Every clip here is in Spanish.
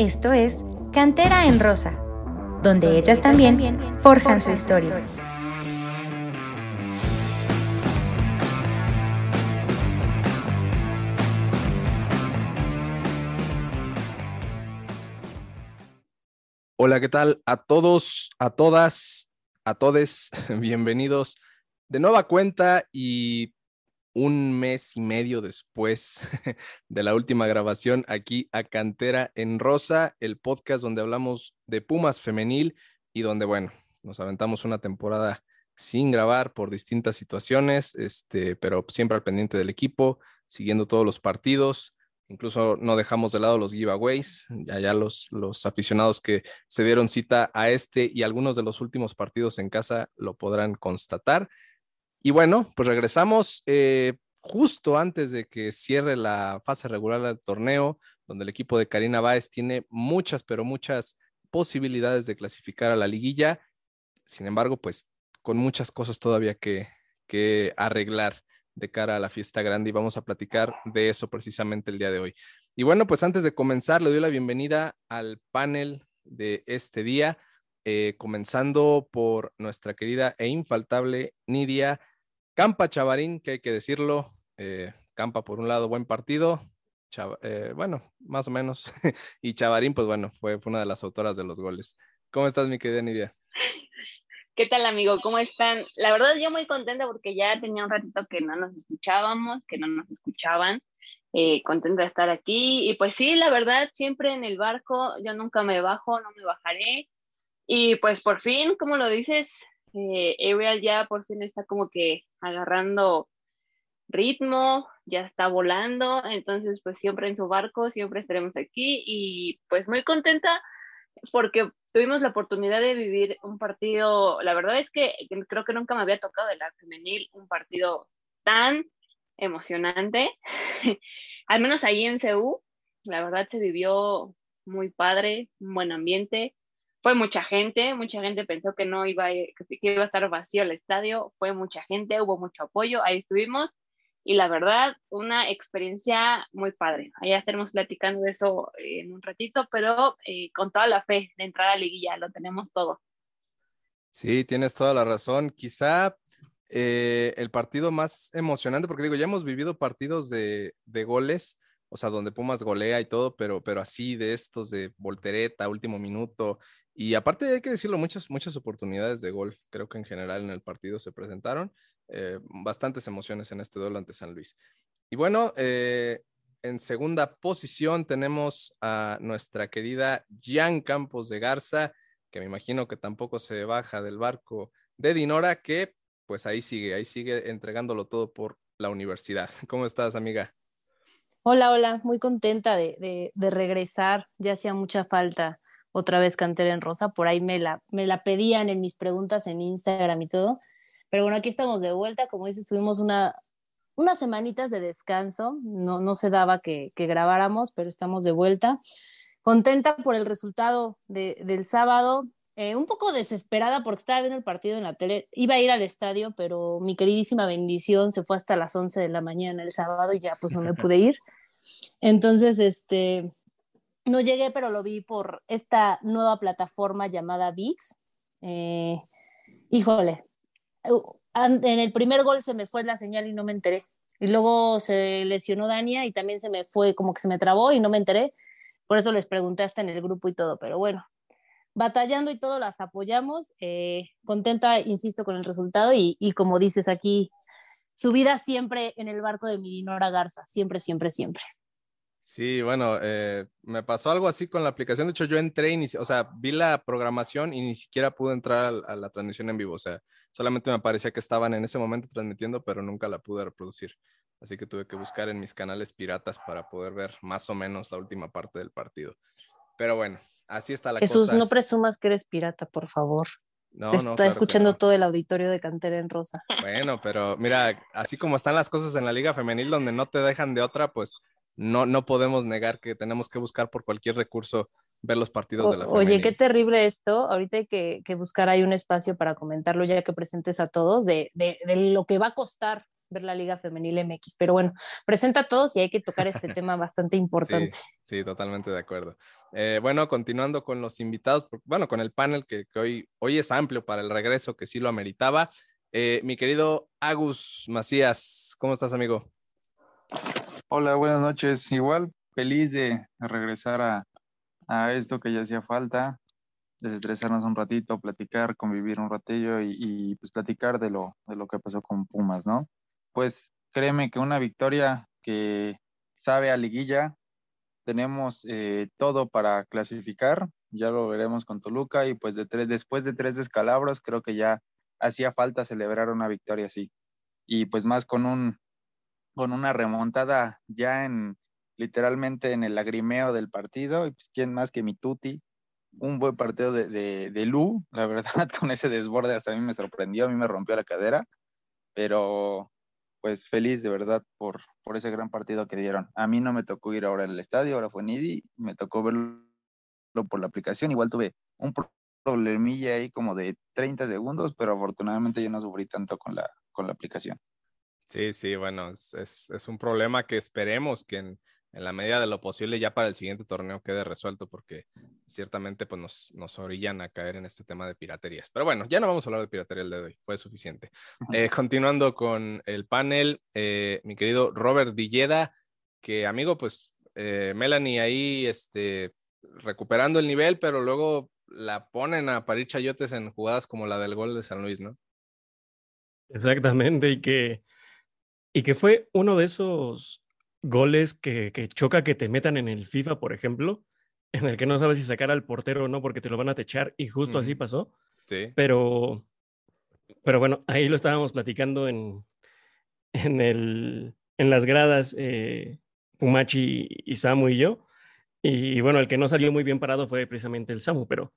Esto es Cantera en Rosa, donde ellas también forjan su historia. Hola, ¿qué tal? A todos, a todas, a todes, bienvenidos de nueva cuenta y un mes y medio después de la última grabación aquí a Cantera en Rosa, el podcast donde hablamos de Pumas femenil y donde, bueno, nos aventamos una temporada sin grabar por distintas situaciones, este, pero siempre al pendiente del equipo, siguiendo todos los partidos. Incluso no dejamos de lado los giveaways, ya, los, los aficionados que se dieron cita a este y algunos de los últimos partidos en casa lo podrán constatar. Y bueno, pues regresamos eh, justo antes de que cierre la fase regular del torneo, donde el equipo de Karina Báez tiene muchas, pero muchas posibilidades de clasificar a la liguilla. Sin embargo, pues con muchas cosas todavía que, que arreglar de cara a la fiesta grande y vamos a platicar de eso precisamente el día de hoy. Y bueno, pues antes de comenzar, le doy la bienvenida al panel de este día, eh, comenzando por nuestra querida e infaltable Nidia Campa Chavarín, que hay que decirlo, eh, Campa por un lado, buen partido, eh, bueno, más o menos, y Chavarín, pues bueno, fue, fue, una de las autoras de los goles. ¿Cómo estás, mi querida Nidia? ¿Qué tal, amigo? ¿Cómo están? La verdad, yo muy contenta porque ya tenía un ratito que no nos escuchábamos, que no nos escuchaban. Eh, contenta de estar aquí. Y pues sí, la verdad, siempre en el barco, yo nunca me bajo, no me bajaré. Y pues por fin, como lo dices, eh, Ariel ya por fin está como que agarrando ritmo, ya está volando, entonces pues siempre en su barco, siempre estaremos aquí y pues muy contenta porque tuvimos la oportunidad de vivir un partido, la verdad es que creo que nunca me había tocado de la femenil un partido tan emocionante, al menos ahí en CU, la verdad se vivió muy padre, un buen ambiente, fue mucha gente, mucha gente pensó que no iba, que iba a estar vacío el estadio, fue mucha gente, hubo mucho apoyo, ahí estuvimos y la verdad, una experiencia muy padre. Allá estaremos platicando de eso en un ratito, pero eh, con toda la fe de entrar a liguilla, lo tenemos todo. Sí, tienes toda la razón. Quizá eh, el partido más emocionante, porque digo, ya hemos vivido partidos de, de goles, o sea, donde Pumas golea y todo, pero, pero así de estos de voltereta, último minuto, y aparte hay que decirlo, muchas, muchas oportunidades de gol, creo que en general en el partido se presentaron, eh, bastantes emociones en este duelo ante San Luis. Y bueno, eh, en segunda posición tenemos a nuestra querida Jan Campos de Garza, que me imagino que tampoco se baja del barco de Dinora, que pues ahí sigue, ahí sigue entregándolo todo por la universidad. ¿Cómo estás, amiga? Hola, hola, muy contenta de, de regresar, ya hacía mucha falta otra vez Cantera en Rosa, por ahí me la, me la pedían en mis preguntas en Instagram y todo. Pero bueno, aquí estamos de vuelta, como dices, tuvimos una, unas semanitas de descanso, no, no se daba que, que grabáramos, pero estamos de vuelta. Contenta por el resultado de, del sábado, eh, un poco desesperada porque estaba viendo el partido en la tele, iba a ir al estadio, pero mi queridísima bendición se fue hasta las 11 de la mañana el sábado y ya pues no me pude ir. Entonces, este, no llegué, pero lo vi por esta nueva plataforma llamada VIX. Eh, híjole, en el primer gol se me fue la señal y no me enteré. Y luego se lesionó Dania y también se me fue, como que se me trabó y no me enteré. Por eso les pregunté hasta en el grupo y todo, pero bueno, batallando y todo las apoyamos. Eh, contenta, insisto, con el resultado y, y, como dices aquí, subida siempre en el barco de mi Dinora Garza, siempre, siempre, siempre. Sí, bueno, eh, me pasó algo así con la aplicación. De hecho, yo entré, y o sea, vi la programación y ni siquiera pude entrar a, la transmisión en vivo. O sea, solamente me parecía que estaban en ese momento transmitiendo, pero nunca la pude reproducir. Así que tuve que buscar en mis canales piratas para poder ver más o menos la última parte del partido. Pero bueno, así está la cosa. Jesús, no presumas que eres pirata, por favor. No, no, está escuchando todo el auditorio de Cantera en Rosa. Bueno, pero mira, así como están las cosas en la Liga Femenil, donde no te dejan de otra, pues no, no podemos negar que tenemos que buscar por cualquier recurso ver los partidos de la Oye, qué terrible esto. Ahorita hay que, buscar ahí un espacio para comentarlo ya que presentes a todos de, lo que va a costar ver la Liga Femenil MX. Pero bueno, presenta a todos y hay que tocar este tema bastante importante. Sí, totalmente de acuerdo. Eh, bueno, continuando con los invitados, bueno, con el panel que, hoy, hoy es amplio para el regreso, que sí lo ameritaba. Eh, mi querido Agus Macías, ¿cómo estás, amigo? Hola, buenas noches. Igual, feliz de regresar a, a esto que ya hacía falta, desestresarnos un ratito, platicar, convivir un ratillo y, pues platicar de lo, de lo que pasó con Pumas, ¿no? Pues créeme que una victoria que sabe a liguilla, tenemos eh, todo para clasificar, ya lo veremos con Toluca y pues después de tres descalabros creo que ya hacía falta celebrar una victoria así. Y pues más con un con una remontada ya en literalmente en el lagrimeo del partido, y pues quién más que mi Tuti, un buen partido de, de, Lu, la verdad, con ese desborde hasta a mí me sorprendió, a mí me rompió la cadera, pero pues feliz de verdad por, por ese gran partido que dieron. A mí no me tocó ir ahora al estadio, ahora fue Nidi, me tocó verlo por la aplicación, igual tuve un problemilla ahí como de 30 segundos, pero afortunadamente yo no sufrí tanto con la, con la aplicación. Sí, sí, bueno, es, es, es un problema que esperemos que en, en la medida de lo posible ya para el siguiente torneo quede resuelto porque ciertamente pues nos, nos orillan a caer en este tema de piraterías. Pero bueno, ya no vamos a hablar de piratería el de hoy, fue suficiente. Eh, continuando con el panel, eh, mi querido Robert Villeda, que amigo, pues eh, Melanie ahí este, recuperando el nivel, pero luego la ponen a parir chayotes en jugadas como la del gol de San Luis, ¿no? Exactamente, y que, y que fue uno de esos goles que, que, choca que te metan en el FIFA, por ejemplo, en el que no sabes si sacar al portero o no porque te lo van a techar y justo así pasó. Sí. Pero, pero bueno, ahí lo estábamos platicando en, en, el, en las gradas, eh, Pumachi y Samu y yo. Y, bueno, el que no salió muy bien parado fue precisamente el Samu, pero,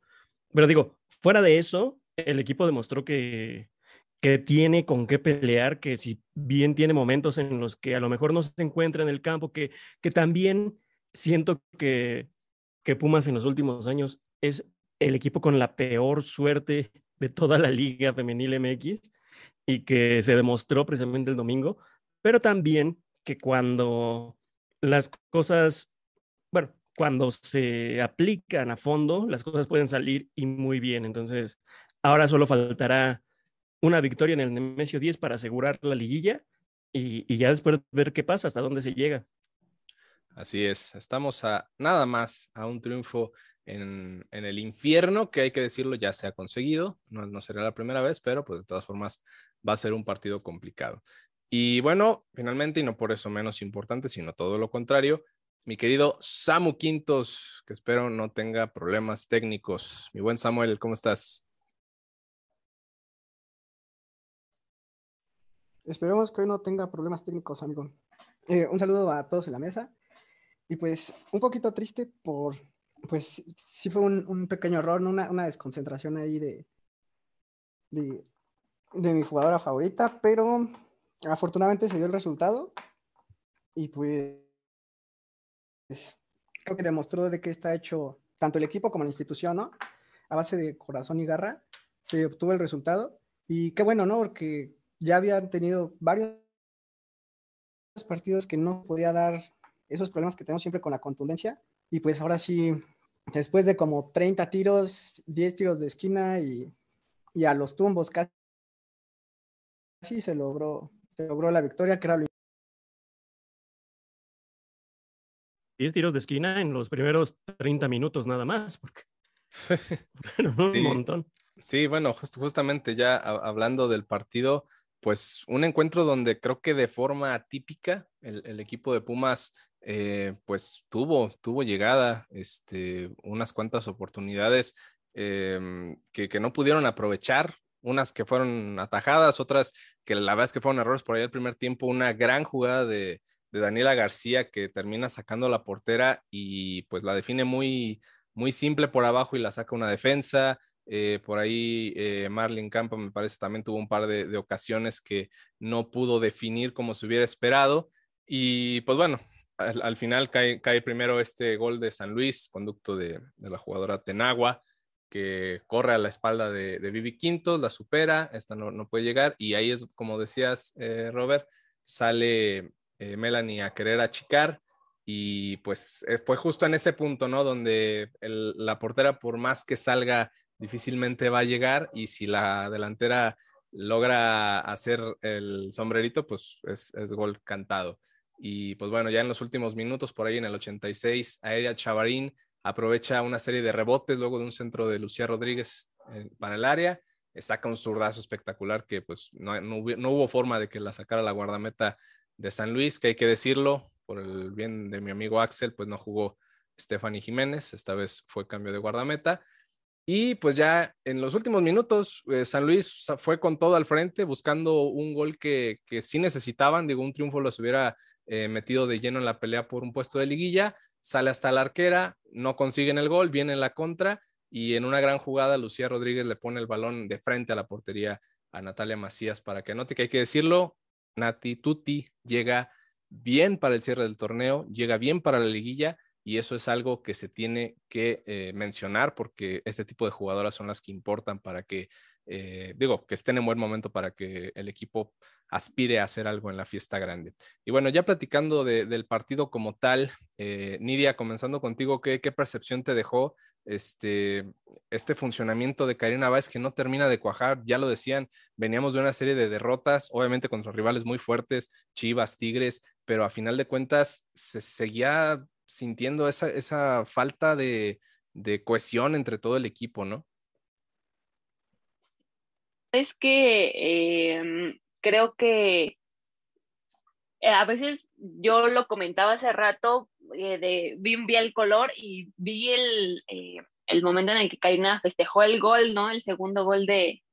pero digo, fuera de eso, el equipo demostró que, que tiene con qué pelear, que si bien tiene momentos en los que a lo mejor no se encuentra en el campo, que, que también siento que, que Pumas en los últimos años es el equipo con la peor suerte de toda la liga femenil MX y que se demostró precisamente el domingo, pero también que cuando las cosas, bueno, cuando se aplican a fondo, las cosas pueden salir y muy bien. Entonces, ahora solo faltará una victoria en el Nemesio 10 para asegurar la liguilla y, ya después ver qué pasa, hasta dónde se llega. Así es, estamos a nada más a un triunfo en, el infierno, que hay que decirlo, ya se ha conseguido, no, no será la primera vez, pero pues de todas formas va a ser un partido complicado. Y bueno, finalmente, y no por eso menos importante, sino todo lo contrario, mi querido Samu Quintos, que espero no tenga problemas técnicos. Mi buen Samuel, ¿cómo estás? Esperemos que hoy no tenga problemas técnicos, amigo. Eh, un saludo a todos en la mesa. Y pues un poquito triste por, pues sí fue un, pequeño error, una, una, desconcentración ahí de, de, de, mi jugadora favorita, pero afortunadamente se dio el resultado y pues creo que demostró de que está hecho tanto el equipo como la institución, ¿no? A base de corazón y garra se obtuvo el resultado y qué bueno, ¿no? Porque ya habían tenido varios partidos que no podía dar esos problemas que tenemos siempre con la contundencia. Y pues ahora sí, después de como 30 tiros, 10 tiros de esquina y, y a los tumbos casi se logró, se logró la victoria, que era lo 10 tiros de esquina en los primeros 30 minutos nada más, porque un montón. Sí, bueno, justamente ya hablando del partido, pues un encuentro donde creo que de forma atípica el, equipo de Pumas eh, pues tuvo, tuvo llegada, este, unas cuantas oportunidades em, que, no pudieron aprovechar, unas que fueron atajadas, otras que la verdad es que fueron errores por ahí el primer tiempo, una gran jugada de, Daniela García que termina sacando la portera y pues la define muy, muy simple por abajo y la saca una defensa. Eh, por ahí eh, Marlin Campo me parece también tuvo un par de, ocasiones que no pudo definir como se hubiera esperado. Y pues bueno, al, final cae, primero este gol de San Luis, conducto de, la jugadora Tenagua, que corre a la espalda de, Vivi Quintos, la supera, esta no, no, puede llegar. Y ahí es, como decías, eh, Robert, sale eh, Melanie a querer achicar y pues fue justo en ese punto, ¿no? Donde la portera, por más que salga, difícilmente va a llegar y si la delantera logra hacer el sombrerito, pues es, gol cantado. Y pues bueno, ya en los últimos minutos, por ahí en el 86, Aérea Chavarín aprovecha una serie de rebotes luego de un centro de Lucía Rodríguez eh, para el área, saca un zurdazo espectacular que pues no, no, hubo, forma de que la sacara la guardameta de San Luis, que hay que decirlo, por el bien de mi amigo Axel, pues no jugó Stephanie Jiménez, esta vez fue cambio de guardameta. Y pues ya en los últimos minutos, eh, San Luis fue con todo al frente, buscando un gol que, que sí necesitaban, digo, un triunfo los hubiera eh, metido de lleno en la pelea por un puesto de liguilla, sale hasta la arquera, no consiguen el gol, viene en la contra y en una gran jugada Lucía Rodríguez le pone el balón de frente a la portería a Natalia Macías para que anote que hay que decirlo, Nati Tuti llega bien para el cierre del torneo, llega bien para la liguilla y eso es algo que se tiene que eh, mencionar porque este tipo de jugadoras son las que importan para que, eh, digo, que estén en buen momento para que el equipo aspire a hacer algo en la fiesta grande. Y bueno, ya platicando del partido como tal, eh, Nidia, comenzando contigo, ¿qué, ¿qué, percepción te dejó este, este funcionamiento de Karina Báez que no termina de cuajar? Ya lo decían, veníamos de una serie de derrotas, obviamente contra rivales muy fuertes, Chivas, Tigres, pero a final de cuentas se seguía sintiendo esa, esa falta de, de cohesión entre todo el equipo, ¿no? Es que em, creo que eh, a veces yo lo comentaba hace rato, eh, de, vi, vi, el color y vi el, eh, el, momento en el que Karina festejó el gol, ¿no? El segundo gol de,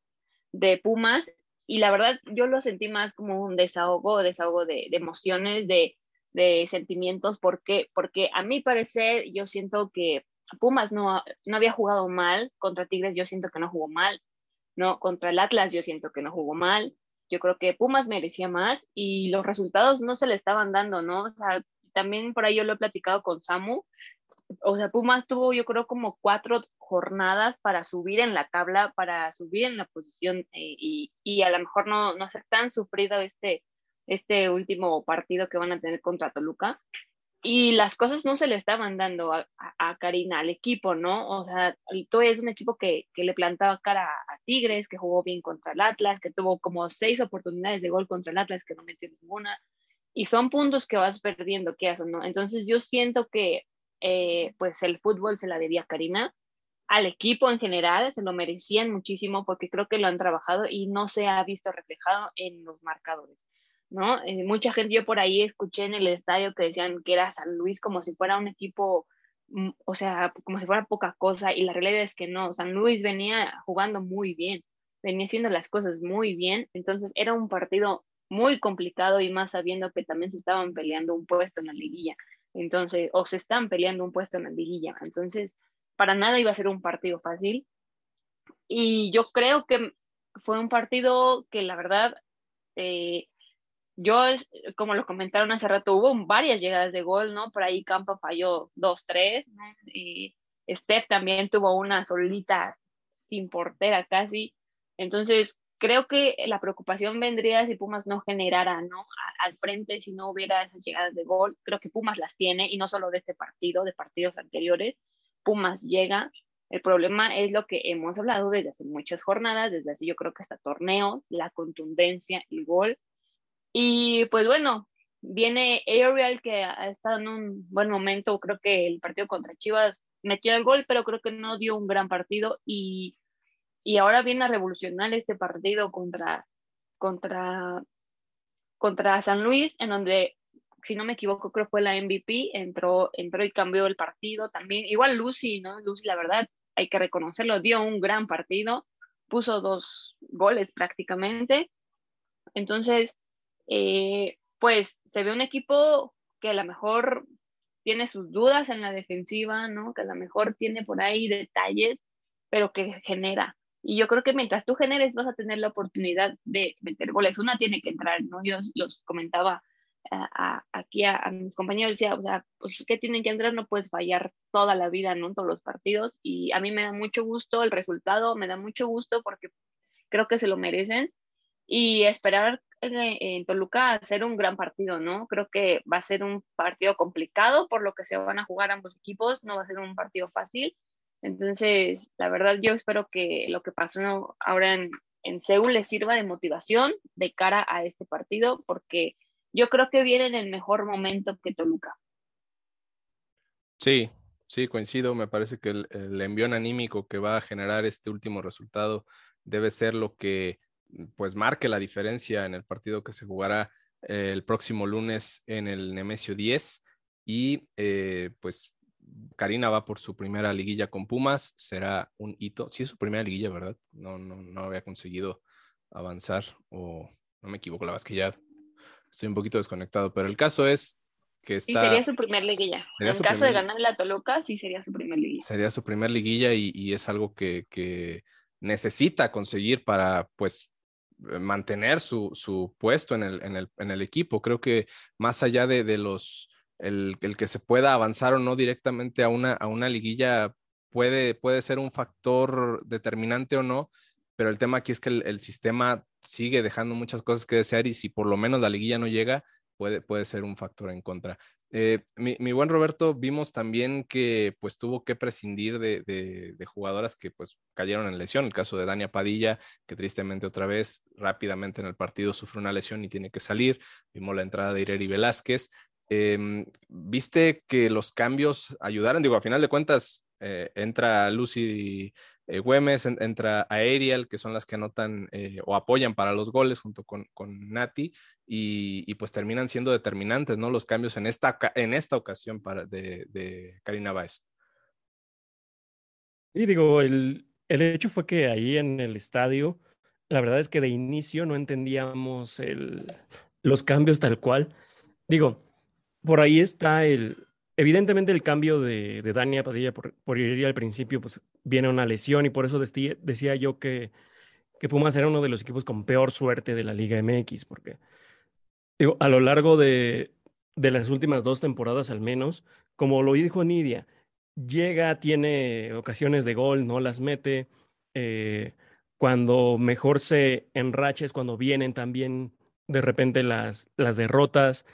de, Pumas. Y la verdad, yo lo sentí más como un desahogo, desahogo de, de emociones, de, de sentimientos, porque, porque a mi parecer yo siento que Pumas no, no había jugado mal, contra Tigres yo siento que no jugó mal, ¿no? Contra el Atlas yo siento que no jugó mal, yo creo que Pumas merecía más y los resultados no se le estaban dando, ¿no? O sea, también por ahí yo lo he platicado con Samu, o sea, Pumas tuvo yo creo como cuatro jornadas para subir en la tabla, para subir en la posición eh, y, y, a lo mejor no, no ser tan sufrido este, este último partido que van a tener contra Toluca. Y las cosas no se le estaban dando a, Karina, al equipo, ¿no? O sea, todo es un equipo que, que, le plantaba cara a Tigres, que jugó bien contra el Atlas, que tuvo como seis oportunidades de gol contra el Atlas, que no metió ninguna. Y son puntos que vas perdiendo, ¿qué haces, no? Entonces yo siento que eh, pues el fútbol se la debía a Karina, al equipo en general, se lo merecían muchísimo porque creo que lo han trabajado y no se ha visto reflejado en los marcadores. ¿No? Eh, mucha gente, yo por ahí escuché en el estadio que decían que era San Luis como si fuera un equipo, mm, o sea, como si fuera poca cosa, y la realidad es que no, San Luis venía jugando muy bien, venía haciendo las cosas muy bien, entonces era un partido muy complicado y más sabiendo que también se estaban peleando un puesto en la liguilla, entonces, o se están peleando un puesto en la liguilla, entonces, para nada iba a ser un partido fácil, y yo creo que fue un partido que la verdad... Eh, yo, como lo comentaron hace rato, hubo varias llegadas de gol, ¿no? Por ahí Campo falló dos, tres, ¿no? Y Steph también tuvo una solita sin portera casi. Entonces, creo que la preocupación vendría si Pumas no generara, ¿no? Al frente, si no hubiera esas llegadas de gol. Creo que Pumas las tiene, y no solo de este partido, de partidos anteriores. Pumas llega. El problema es lo que hemos hablado desde hace muchas jornadas, desde hace yo creo que hasta torneos, la contundencia, el gol y pues bueno, viene Ariel que ha estado en un buen momento, creo que el partido contra Chivas metió el gol, pero creo que no dio un gran partido y, y ahora viene a revolucionar este partido contra, contra, contra San Luis, en donde, si no me equivoco, creo fue la MVP, entró, entró y cambió el partido también. Igual Lucy, ¿no? Lucy, la verdad, hay que reconocerlo, dio un gran partido, puso dos goles prácticamente. Entonces, eh, pues se ve un equipo que a lo mejor tiene sus dudas en la defensiva, ¿no? Que a lo mejor tiene por ahí detalles, pero que genera. Y yo creo que mientras tú generes vas a tener la oportunidad de meter goles. Una tiene que entrar, ¿no? Yo los comentaba aquí a, mis compañeros, decía, o sea, pues que tienen que entrar, no puedes fallar toda la vida, ¿no? Todos los partidos. Y a mí me da mucho gusto el resultado, me da mucho gusto porque creo que se lo merecen. Y esperar en, Toluca a hacer un gran partido, ¿no? Creo que va a ser un partido complicado por lo que se van a jugar ambos equipos, no va a ser un partido fácil. Entonces, la verdad, yo espero que lo que pasó ahora en, en Seúl les sirva de motivación de cara a este partido, porque yo creo que viene en el mejor momento que Toluca. Sí, sí, coincido. Me parece que el, el envión anímico que va a generar este último resultado debe ser lo que pues marque la diferencia en el partido que se jugará eh, el próximo lunes en el Nemesio 10 y eh, pues Karina va por su primera liguilla con Pumas, será un hito. Sí, es su primera liguilla, ¿verdad? No, no, no había conseguido avanzar o no me equivoco, la verdad es que ya estoy un poquito desconectado, pero el caso es que está... Sí, sería su primer liguilla. En caso de ganar la Toluca, sí sería su primer liguilla. Sería su primer liguilla y, y es algo que, que, necesita conseguir para, pues, mantener su, su puesto en el, en, el, en el, equipo. Creo que más allá de, de los el, que se pueda avanzar o no directamente a una, a una liguilla puede, puede ser un factor determinante o no, pero el tema aquí es que el, sistema sigue dejando muchas cosas que desear y si por lo menos la liguilla no llega, puede, puede ser un factor en contra. Eh, mi, buen Roberto, vimos también que pues tuvo que prescindir de, de, jugadoras que pues cayeron en lesión. El caso de Dania Padilla, que tristemente otra vez rápidamente en el partido sufre una lesión y tiene que salir. Vimos la entrada de Ireri Velázquez. Em, ¿Viste que los cambios ayudaron? Digo, a final de cuentas, eh, entra Lucy eh, Güemes, entra Aerial, que son las que anotan eh, o apoyan para los goles junto con, con Nati, y, pues terminan siendo determinantes, ¿no? Los cambios en esta, en esta ocasión para, de, de Karina Báez. Sí, digo, el, el hecho fue que ahí en el estadio, la verdad es que de inicio no entendíamos el, los cambios tal cual. Digo, por ahí está el, evidentemente el cambio de, de Dania Padilla por, por ir al principio, pues viene una lesión y por eso decía, yo que, que Pumas era uno de los equipos con peor suerte de la Liga MX, porque a lo largo de, de las últimas dos temporadas al menos, como lo dijo Nidia, llega, tiene ocasiones de gol, no las mete, eh, cuando mejor se enracha es cuando vienen también de repente las, las derrotas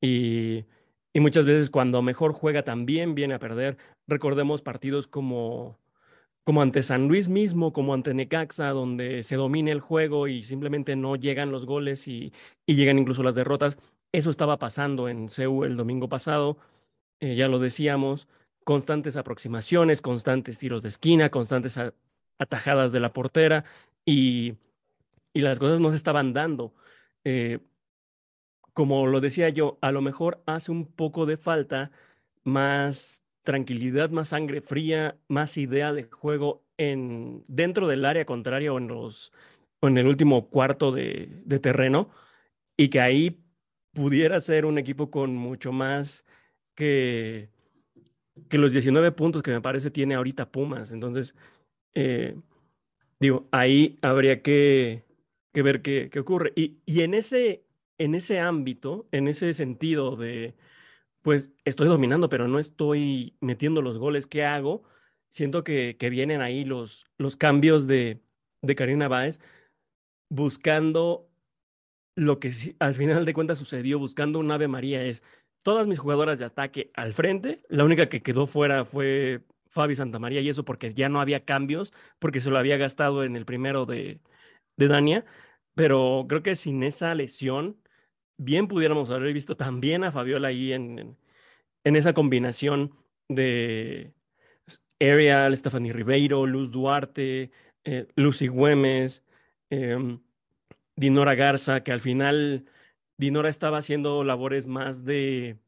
y y muchas veces cuando mejor juega también viene a perder. Recordemos partidos como, como ante San Luis mismo, como ante Necaxa, donde se domina el juego y simplemente no llegan los goles y, llegan incluso las derrotas. Eso estaba pasando en CEU el domingo pasado, eh, ya lo decíamos, constantes aproximaciones, constantes tiros de esquina, constantes atajadas de la portera y, y, las cosas no se estaban dando. Eh, como lo decía yo, a lo mejor hace un poco de falta más tranquilidad, más sangre fría, más idea de juego en, dentro del área contraria o en, los, en el último cuarto de, terreno y que ahí pudiera ser un equipo con mucho más que, que los 19 puntos que me parece tiene ahorita Pumas. Entonces, eh, digo, ahí habría que, que ver qué, qué ocurre. Y, y, en ese en ese ámbito, en ese sentido de, pues estoy dominando, pero no estoy metiendo los goles, ¿qué hago? Siento que, que vienen ahí los, los cambios de, de Karina Báez buscando lo que al final de cuentas sucedió, buscando un Ave María, es todas mis jugadoras de ataque al frente, la única que quedó fuera fue Fabi Santamaría y eso porque ya no había cambios, porque se lo había gastado en el primero de, de Dania, pero creo que sin esa lesión bien pudiéramos haber visto también a Fabiola ahí en, en, esa combinación de Ariel, Stephanie Ribeiro, Luz Duarte, eh, Lucy Güemes, em, Dinora Garza, que al final Dinora estaba haciendo labores más de,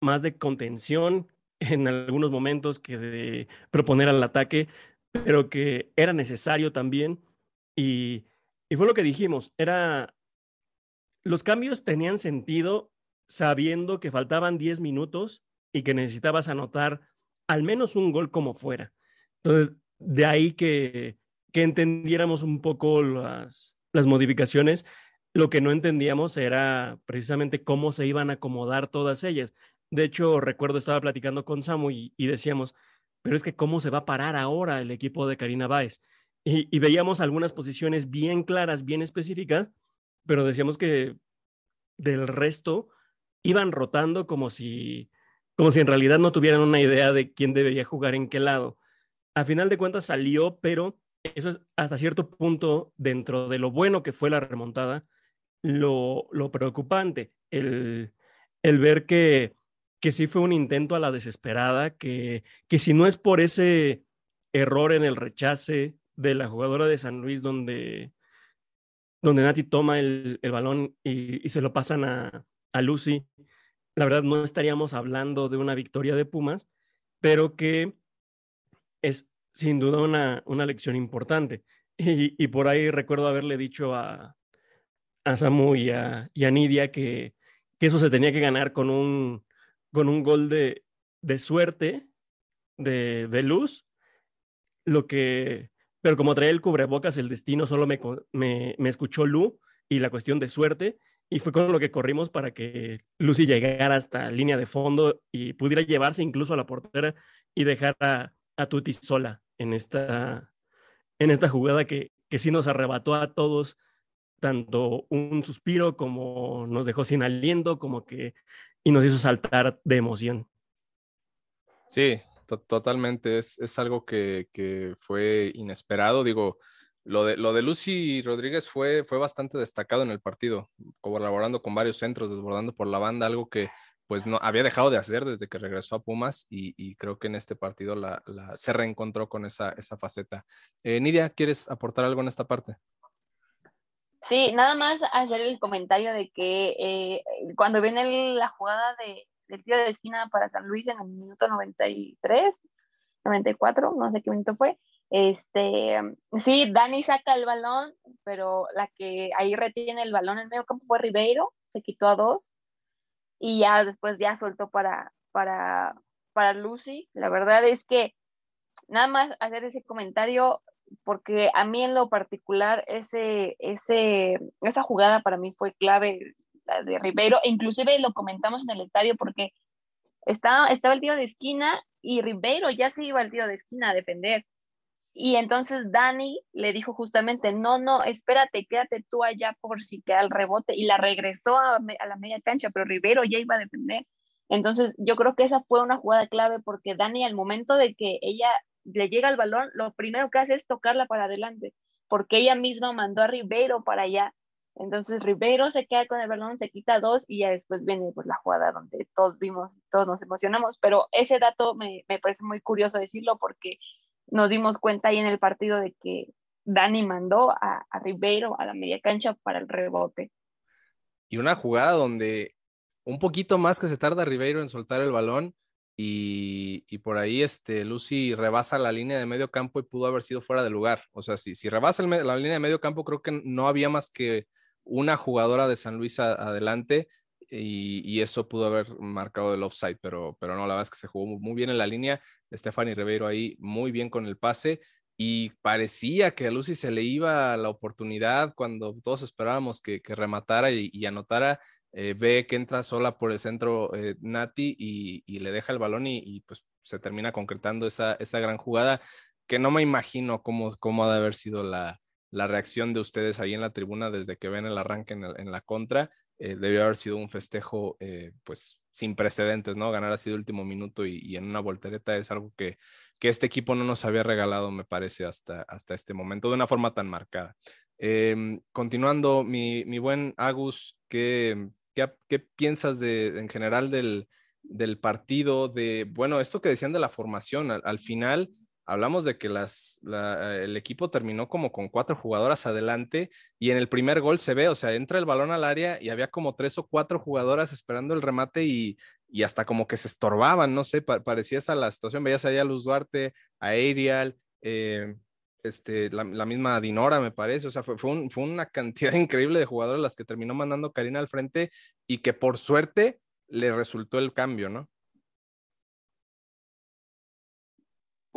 más de contención en algunos momentos que de proponer al ataque, pero que era necesario también. Y, y fue lo que dijimos, era los cambios tenían sentido sabiendo que faltaban 10 minutos y que necesitabas anotar al menos un gol como fuera. Entonces, de ahí que, entendiéramos un poco las, las modificaciones. Lo que no entendíamos era precisamente cómo se iban a acomodar todas ellas. De hecho, recuerdo, estaba platicando con Samu y, decíamos, pero es que cómo se va a parar ahora el equipo de Karina Báez. y veíamos algunas posiciones bien claras, bien específicas, pero decíamos que del resto iban rotando como si, como si en realidad no tuvieran una idea de quién debería jugar en qué lado. A final de cuentas salió, pero eso es hasta cierto punto dentro de lo bueno que fue la remontada, lo, lo preocupante, el, el ver que, que sí fue un intento a la desesperada, que, que si no es por ese error en el rechace de la jugadora de San Luis donde, donde Nati toma el, el balón y, y, se lo pasan a, a Lucy, la verdad no estaríamos hablando de una victoria de Pumas, pero que es sin duda una, una lección importante. Y, y, por ahí recuerdo haberle dicho a, a Samu y a, y a Nidia que, que, eso se tenía que ganar con un, con un gol de, de suerte, de, de, luz, lo que, pero como traía el cubrebocas, el destino solo me, me, me escuchó Lu y la cuestión de suerte, y fue con lo que corrimos para que Lucy llegara hasta línea de fondo y pudiera llevarse incluso a la portera y dejar a, a Tuti sola en esta, en esta jugada que, que sí nos arrebató a todos tanto un suspiro como nos dejó sin aliento, como que y nos hizo saltar de emoción. Sí, totalmente. Es, es algo que, que, fue inesperado. Digo, lo de, lo de Lucy Rodríguez fue, fue bastante destacado en el partido, colaborando con varios centros, desbordando por la banda, algo que pues no había dejado de hacer desde que regresó a Pumas y, y creo que en este partido la, la, se reencontró con esa, esa faceta. Eh, Nidia, ¿quieres aportar algo en esta parte? Sí, nada más hacer el comentario de que eh, cuando viene la jugada de, del tiro de esquina para San Luis en el minuto 93, 94, no sé qué minuto fue, este, sí, Dani saca el balón, pero la que ahí retiene el balón en medio campo fue Ribeiro, se quitó a dos y ya después ya soltó para, para, para Lucy. La verdad es que nada más hacer ese comentario porque a mí en lo particular ese, ese, esa jugada para mí fue clave, la de Ribeiro, e inclusive lo comentamos en el estadio porque estaba, estaba el tiro de esquina y Ribeiro ya se iba al tiro de esquina a defender. Y entonces Dani le dijo justamente, no, no, espérate, quédate tú allá por si queda el rebote. Y la regresó a, a, la media cancha, pero Rivero ya iba a defender. Entonces yo creo que esa fue una jugada clave porque Dani al momento de que ella le llega el balón, lo primero que hace es tocarla para adelante, porque ella misma mandó a Rivero para allá. Entonces Rivero se queda con el balón, se quita dos y ya después viene pues la jugada donde todos vimos, todos nos emocionamos, pero ese dato me, me parece muy curioso decirlo porque nos dimos cuenta ahí en el partido de que Dani mandó a, a Ribeiro a la media cancha para el rebote. Y una jugada donde un poquito más que se tarda Ribeiro en soltar el balón y, y, por ahí este, Lucy rebasa la línea de medio campo y pudo haber sido fuera de lugar. O sea, si, si rebasa la línea de medio campo, creo que no había más que una jugadora de San Luis adelante y, eso pudo haber marcado el offside, pero, pero no, la verdad es que se jugó muy bien en la línea. Stephanie Ribeiro ahí muy bien con el pase y parecía que a Lucy se le iba la oportunidad cuando todos esperábamos que, rematara y, anotara. Eh, ve que entra sola por el centro eh, Nati y, y, le deja el balón y, y, pues se termina concretando esa, esa gran jugada que no me imagino cómo, cómo ha de haber sido la, la reacción de ustedes ahí en la tribuna desde que ven el arranque en, la contra eh, debió haber sido un festejo eh, pues sin precedentes, ¿no? Ganar así de último minuto y, en una voltereta es algo que, que este equipo no nos había regalado, me parece, hasta, hasta este momento, de una forma tan marcada. Eh, continuando, mi, mi, buen Agus, ¿qué, qué, qué piensas de, en general del, del, partido? De, bueno, esto que decían de la formación, al final hablamos de que las, la, el equipo terminó como con cuatro jugadoras adelante y en el primer gol se ve, o sea, entra el balón al área y había como tres o cuatro jugadoras esperando el remate y, hasta como que se estorbaban, no sé, pa parecía esa la situación, veías allá a Luz Duarte, a Ariel, eh, este, la, misma Dinora, me parece, o sea, fue, fue, fue una cantidad increíble de jugadores las que terminó mandando Karina al frente y que por suerte le resultó el cambio, ¿no?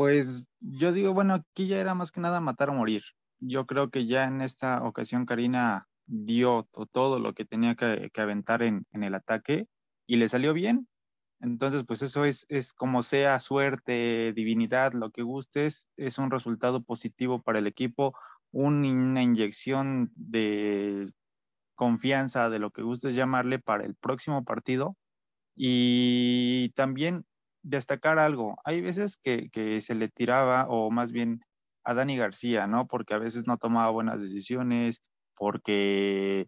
Pues yo digo, bueno, aquí ya era más que nada matar o morir. Yo creo que ya en esta ocasión Karina dio todo lo que tenía que, que aventar en, el ataque y le salió bien. Entonces, pues eso es, es como sea suerte, divinidad, lo que gustes, es un resultado positivo para el equipo, una inyección de confianza, de lo que gustes llamarle, para el próximo partido. Y también destacar algo, hay veces que, se le tiraba, o más bien a Dani García, ¿no? Porque a veces no tomaba buenas decisiones, porque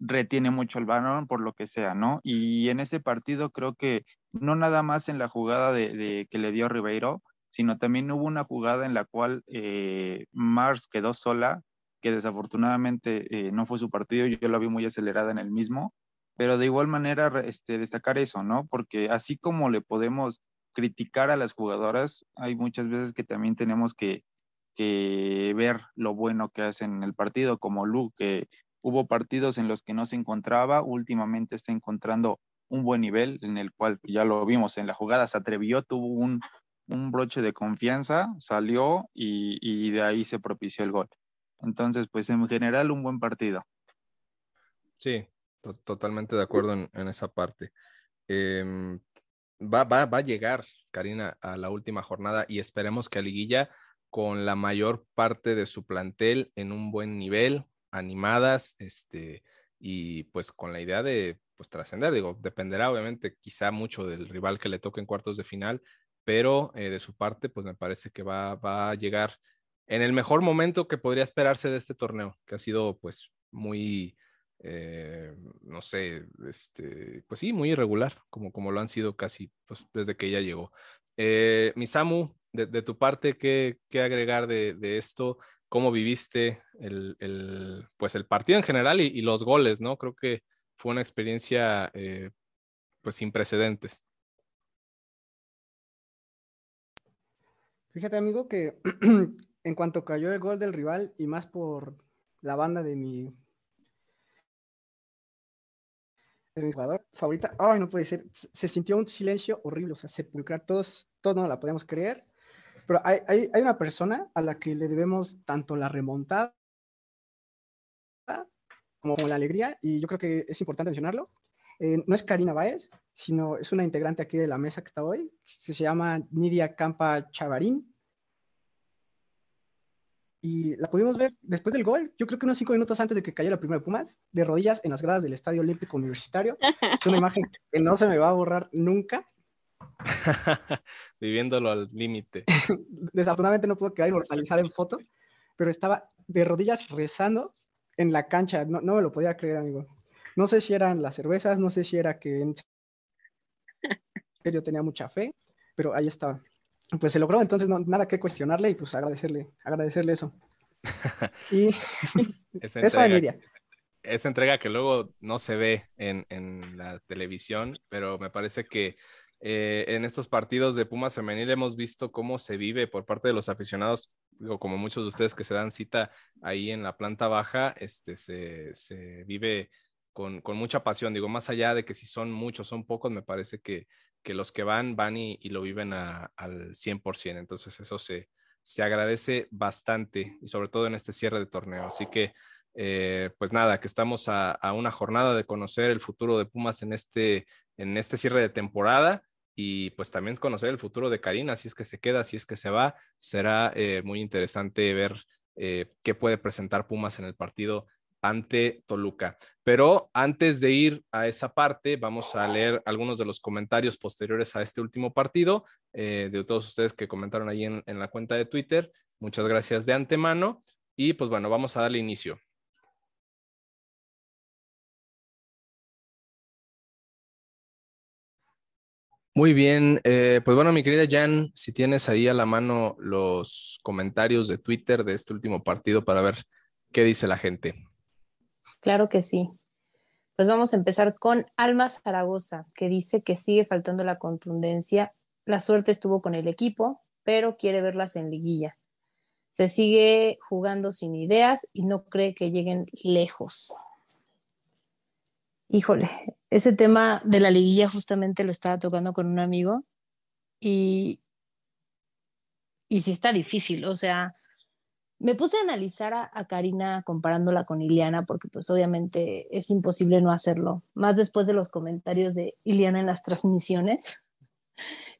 retiene mucho el balón, por lo que sea, ¿no? Y en ese partido creo que no nada más en la jugada de, que le dio Ribeiro, sino también hubo una jugada en la cual eh, Mars quedó sola, que desafortunadamente eh, no fue su partido, yo la vi muy acelerada en el mismo, pero de igual manera este, destacar eso, ¿no? Porque así como le podemos criticar a las jugadoras, hay muchas veces que también tenemos que, ver lo bueno que hacen en el partido, como Lu, que hubo partidos en los que no se encontraba, últimamente está encontrando un buen nivel en el cual ya lo vimos en la jugada, se atrevió, tuvo un, broche de confianza, salió y, de ahí se propició el gol. Entonces, pues en general un buen partido. Sí, totalmente de acuerdo en, esa parte. Em, va, va, va a llegar, Karina, a la última jornada y esperemos que a Liguilla con la mayor parte de su plantel en un buen nivel, animadas, este, y pues con la idea de pues trascender, digo, dependerá obviamente quizá mucho del rival que le toque en cuartos de final, pero eh, de su parte pues me parece que va, va a llegar en el mejor momento que podría esperarse de este torneo, que ha sido pues muy, eh, no sé, este, pues sí, muy irregular, como, como lo han sido casi pues, desde que ella llegó. Eh, Misamu, de, de, tu parte, ¿qué, qué agregar de, de, esto? cómo viviste el, pues el partido en general y, los goles, ¿no? Creo que fue una experiencia eh, pues sin precedentes. Fíjate, amigo, que en cuanto cayó el gol del rival y más por la banda de mi de mi jugador favorita, ay, no puede ser, se sintió un silencio horrible, o sea, sepulcrar, todos, todos no la podemos creer. Pero hay, hay, hay, una persona a la que le debemos tanto la remontada como la alegría, y yo creo que es importante mencionarlo. Eh, no es Karina Báez, sino es una integrante aquí de la mesa que está hoy, que se llama Nidia Campa Chavarín. Y la pudimos ver después del gol, yo creo que unos cinco minutos antes de que cayera el primer Pumas, de rodillas en las gradas del Estadio Olímpico Universitario. Es una imagen que no se me va a borrar nunca. Viviéndolo al límite. Desafortunadamente no puedo quedar inmortalizada en foto, pero estaba de rodillas rezando en la cancha. No, me lo podía creer, amigo. No sé si eran las cervezas, no sé si era que en serio tenía mucha fe, pero ahí estaba. Pues se logró, entonces no, nada que cuestionarle y pues agradecerle, agradecerle eso. y eso a Nidia esa entrega que luego no se ve en, en, la televisión, pero me parece que eh, en estos partidos de Pumas Femenil hemos visto cómo se vive por parte de los aficionados, digo, como muchos de ustedes que se dan cita ahí en la planta baja, este, se, vive con, mucha pasión, digo, más allá de que si son muchos, son pocos, me parece que, los que van, van y, lo viven al 100%, entonces eso se, se agradece bastante y sobre todo en este cierre de torneo, así que... Eh, pues nada, que estamos a, a, una jornada de conocer el futuro de Pumas en este, en este cierre de temporada y pues también conocer el futuro de Karina, si es que se queda, si es que se va, será eh, muy interesante ver eh, qué puede presentar Pumas en el partido ante Toluca. Pero antes de ir a esa parte, vamos a leer algunos de los comentarios posteriores a este último partido, eh, de todos ustedes que comentaron ahí en, la cuenta de Twitter. Muchas gracias de antemano. Y pues bueno, vamos a darle inicio. Muy bien, eh, pues bueno, mi querida Jan, si tienes ahí a la mano los comentarios de Twitter de este último partido para ver qué dice la gente. Claro que sí. Pues vamos a empezar con Alma Zaragoza, que dice que sigue faltando la contundencia. La suerte estuvo con el equipo, pero quiere verlas en liguilla. Se sigue jugando sin ideas y no cree que lleguen lejos. Híjole, ese tema de la liguilla justamente lo estaba tocando con un amigo y, y sí está difícil, o sea, me puse a analizar a, Karina comparándola con Iliana porque pues obviamente es imposible no hacerlo, más después de los comentarios de Iliana en las transmisiones.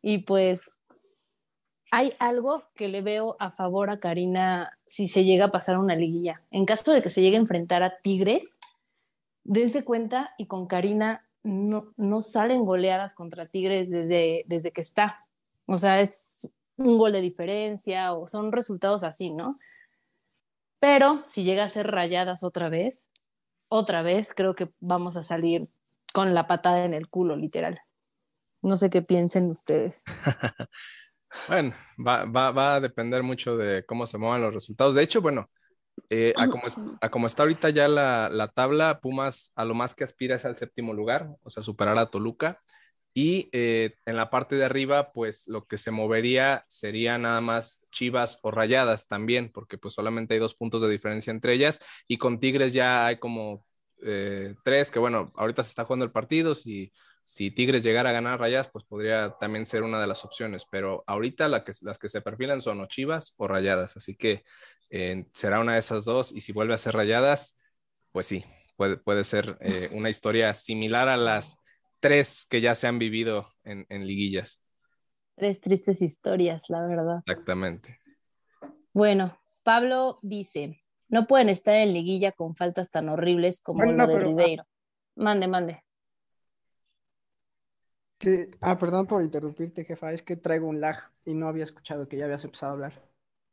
Y pues hay algo que le veo a favor a Karina si se llega a pasar una liguilla. En caso de que se llegue a enfrentar a Tigres, dense cuenta y con Karina no, no salen goleadas contra Tigres desde, desde que está. O sea, es un gol de diferencia o son resultados así, ¿no? Pero si llega a ser rayadas otra vez, otra vez creo que vamos a salir con la patada en el culo, literal. No sé qué piensen ustedes. bueno, va, va, va, a depender mucho de cómo se muevan los resultados. De hecho, bueno, eh, a, como, a, como, está ahorita ya la, la, tabla, Pumas a lo más que aspira es al séptimo lugar, o sea, superar a Toluca. Y eh, en la parte de arriba, pues lo que se movería sería nada más Chivas o Rayadas también, porque pues solamente hay dos puntos de diferencia entre ellas. Y con Tigres ya hay como eh, tres, que bueno, ahorita se está jugando el partido. Si, si Tigres llegara a ganar Rayadas, pues podría también ser una de las opciones. Pero ahorita la que, las que se perfilan son o Chivas o Rayadas. Así que eh, será una de esas dos. Y si vuelve a ser Rayadas, pues sí, puede, puede ser una historia similar a las tres que ya se han vivido en, liguillas. Tres tristes historias, la verdad. Exactamente. Bueno, Pablo dice, no pueden estar en liguilla con faltas tan horribles como lo de Ribeiro. Mande, mande. ah, perdón por interrumpirte, jefa, es que traigo un lag y no había escuchado que ya habías empezado a hablar.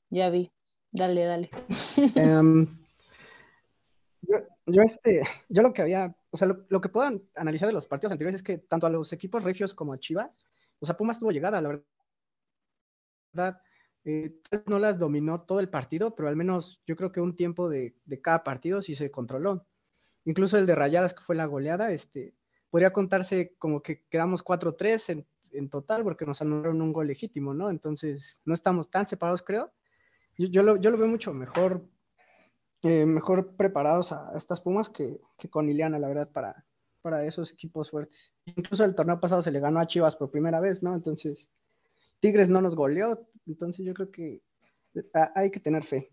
Ya vi, dale, dale. Em, yo, este, yo lo que había o sea, lo, que puedan analizar de los partidos anteriores es que tanto a los equipos regios como a Chivas, o sea, Pumas tuvo llegada, la verdad. Eh, no las dominó todo el partido, pero al menos yo creo que un tiempo de, cada partido sí se controló. Incluso el de Rayadas, que fue la goleada, este, podría contarse como que quedamos 4-3 en, en, total, porque nos anularon un gol legítimo, ¿no? Entonces, no estamos tan separados, creo. Yo, yo, lo, yo lo veo mucho mejor eh, mejor preparados a, estas Pumas que, con Iliana, la verdad, para, para esos equipos fuertes. Incluso el torneo pasado se le ganó a Chivas por primera vez, ¿no? Entonces, Tigres no nos goleó, entonces yo creo que hay que tener fe.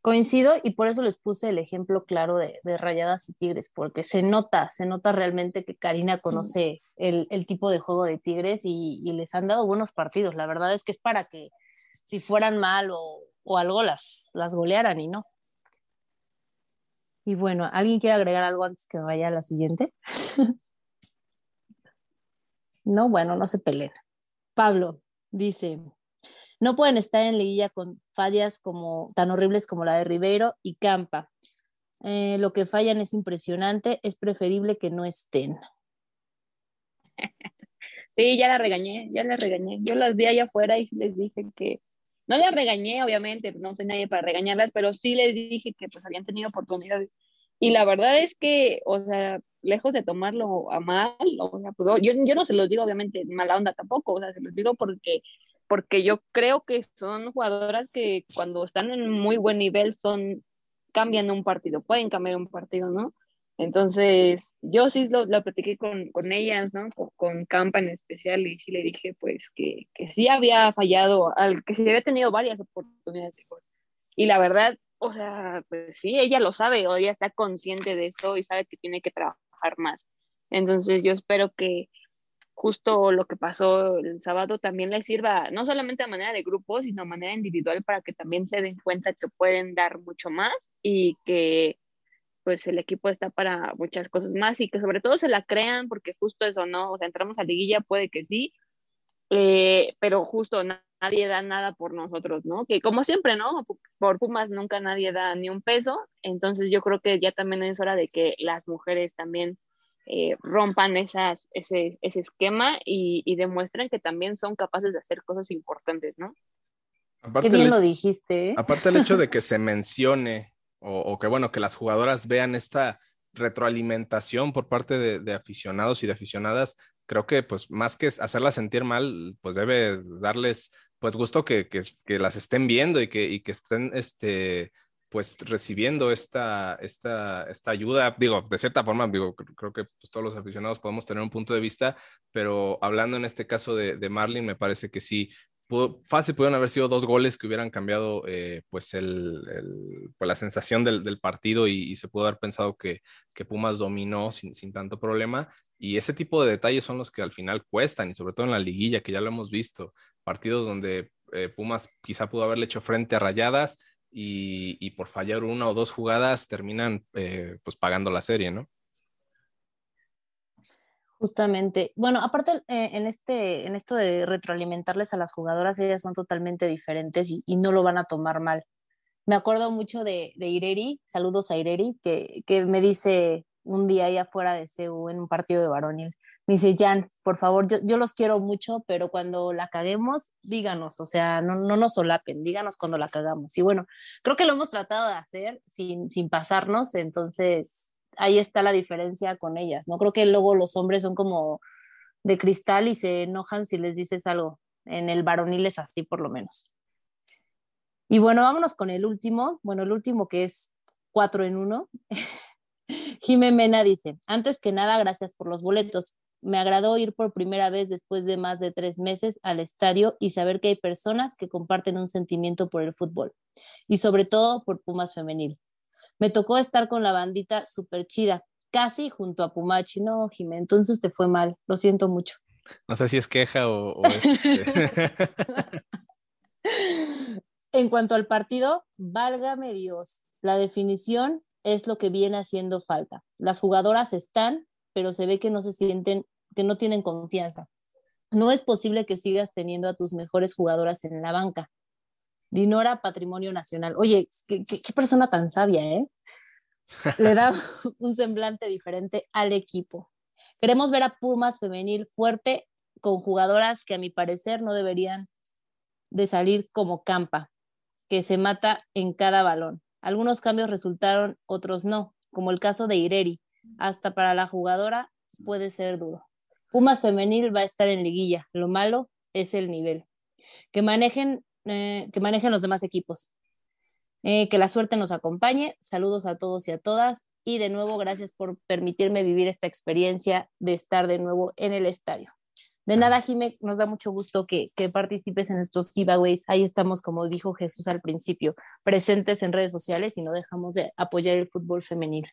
Coincido y por eso les puse el ejemplo claro de, Rayadas y Tigres, porque se nota, se nota realmente que Karina conoce el, tipo de juego de Tigres y, les han dado buenos partidos. La verdad es que es para que si fueran mal o, o algo las, las golearan y no. Y bueno, ¿alguien quiere agregar algo antes que vaya a la siguiente? no, bueno, no se peleen. Pablo dice, no pueden estar en liguilla con fallas como, tan horribles como la de Ribeiro y Campa. Eh, lo que fallan es impresionante, es preferible que no estén. Sí, ya la regañé, ya la regañé. Yo las vi allá afuera y les dije que no las regañé, obviamente, no soy nadie para regañarlas, pero sí les dije que pues habían tenido oportunidades. Y la verdad es que, o sea, lejos de tomarlo a mal, o sea, pues, yo, yo no se los digo obviamente mala onda tampoco, o sea, se los digo porque, porque yo creo que son jugadoras que cuando están en muy buen nivel son, cambian un partido, pueden cambiar un partido, ¿no? Entonces, yo sí lo, lo platiqué con, con, ellas, ¿no? Con, Campa en especial, y sí le dije, pues, que, que sí había fallado, al, que sí había tenido varias oportunidades de gol. Y la verdad, o sea, pues sí, ella lo sabe, o ella está consciente de eso y sabe que tiene que trabajar más. Entonces, yo espero que justo lo que pasó el sábado también le sirva, no solamente a manera de grupo, sino a manera individual, para que también se den cuenta que pueden dar mucho más y que pues el equipo está para muchas cosas más y que sobre todo se la crean porque justo eso, ¿no? O sea, entramos a liguilla, puede que sí, eh, pero justo nadie da nada por nosotros, ¿no? Que como siempre, ¿no? Por Pumas nunca nadie da ni un peso, entonces yo creo que ya también es hora de que las mujeres también eh, rompan esas, ese, ese esquema y, y, demuestren que también son capaces de hacer cosas importantes, ¿no? Qué bien lo dijiste. ¿eh? Aparte el hecho de que se mencione o, que bueno, que las jugadoras vean esta retroalimentación por parte de, aficionados y de aficionadas, creo que pues más que hacerlas sentir mal, pues debe darles pues gusto que, que, las estén viendo y que, y que estén este, pues recibiendo esta, esta, esta ayuda. Digo, de cierta forma, digo, creo que pues, todos los aficionados podemos tener un punto de vista, pero hablando en este caso de, de Marlin, me parece que sí, fácil pudieron haber sido dos goles que hubieran cambiado eh, pues, el, pues, la sensación del, partido y, se pudo haber pensado que, Pumas dominó sin, sin, tanto problema. Y ese tipo de detalles son los que al final cuestan y sobre todo en la liguilla, que ya lo hemos visto, partidos donde eh, Pumas quizá pudo haberle hecho frente a Rayadas y, por fallar una o dos jugadas terminan eh, pues pagando la serie, ¿no? Justamente. Bueno, aparte eh, en, este, en esto de retroalimentarles a las jugadoras, ellas son totalmente diferentes y, no lo van a tomar mal. Me acuerdo mucho de, de Ireri, saludos a Ireri, que, que me dice un día ahí afuera de CEU en un partido de varonil, me dice, Jan, por favor, yo, yo, los quiero mucho, pero cuando la caguemos, díganos, o sea, no, no nos solapen, díganos cuando la cagamos. Y bueno, creo que lo hemos tratado de hacer sin, sin pasarnos, entonces ahí está la diferencia con ellas, ¿no? Creo que luego los hombres son como de cristal y se enojan si les dices algo. En el varonil es así, por lo menos. Y bueno, vámonos con el último, bueno, el último que es cuatro en uno. Jimé Mena dice, antes que nada, gracias por los boletos me agradó ir por primera vez después de más de tres meses al estadio y saber que hay personas que comparten un sentimiento por el fútbol y sobre todo por Pumas femenil. Me tocó estar con la bandita súper chida, casi junto a Pumachi. No, Jimé, entonces te fue mal, lo siento mucho. No sé si es queja o... Este. en cuanto al partido, válgame Dios, la definición es lo que viene haciendo falta. Las jugadoras están, pero se ve que no se sienten que no tienen confianza. No es posible que sigas teniendo a tus mejores jugadoras en la banca. Dinora, patrimonio nacional. Oye, qué, persona tan sabia, ¿eh? Le da un semblante diferente al equipo. Queremos ver a Pumas femenil fuerte con jugadoras que a mi parecer no deberían de salir como campa, que se mata en cada balón. Algunos cambios resultaron, otros no, como el caso de Ireri. Hasta para la jugadora puede ser duro. Pumas femenil va a estar en liguilla. Lo malo es el nivel. Que manejen, eh, que manejen los demás equipos. Eh, que la suerte nos acompañe. Saludos a todos y a todas. Y de nuevo, gracias por permitirme vivir esta experiencia de estar de nuevo en el estadio. De nada, Jiménez, nos da mucho gusto que, que, participes en nuestros giveaways. Ahí estamos, como dijo Jesús al principio, presentes en redes sociales y no dejamos de apoyar el fútbol femenil.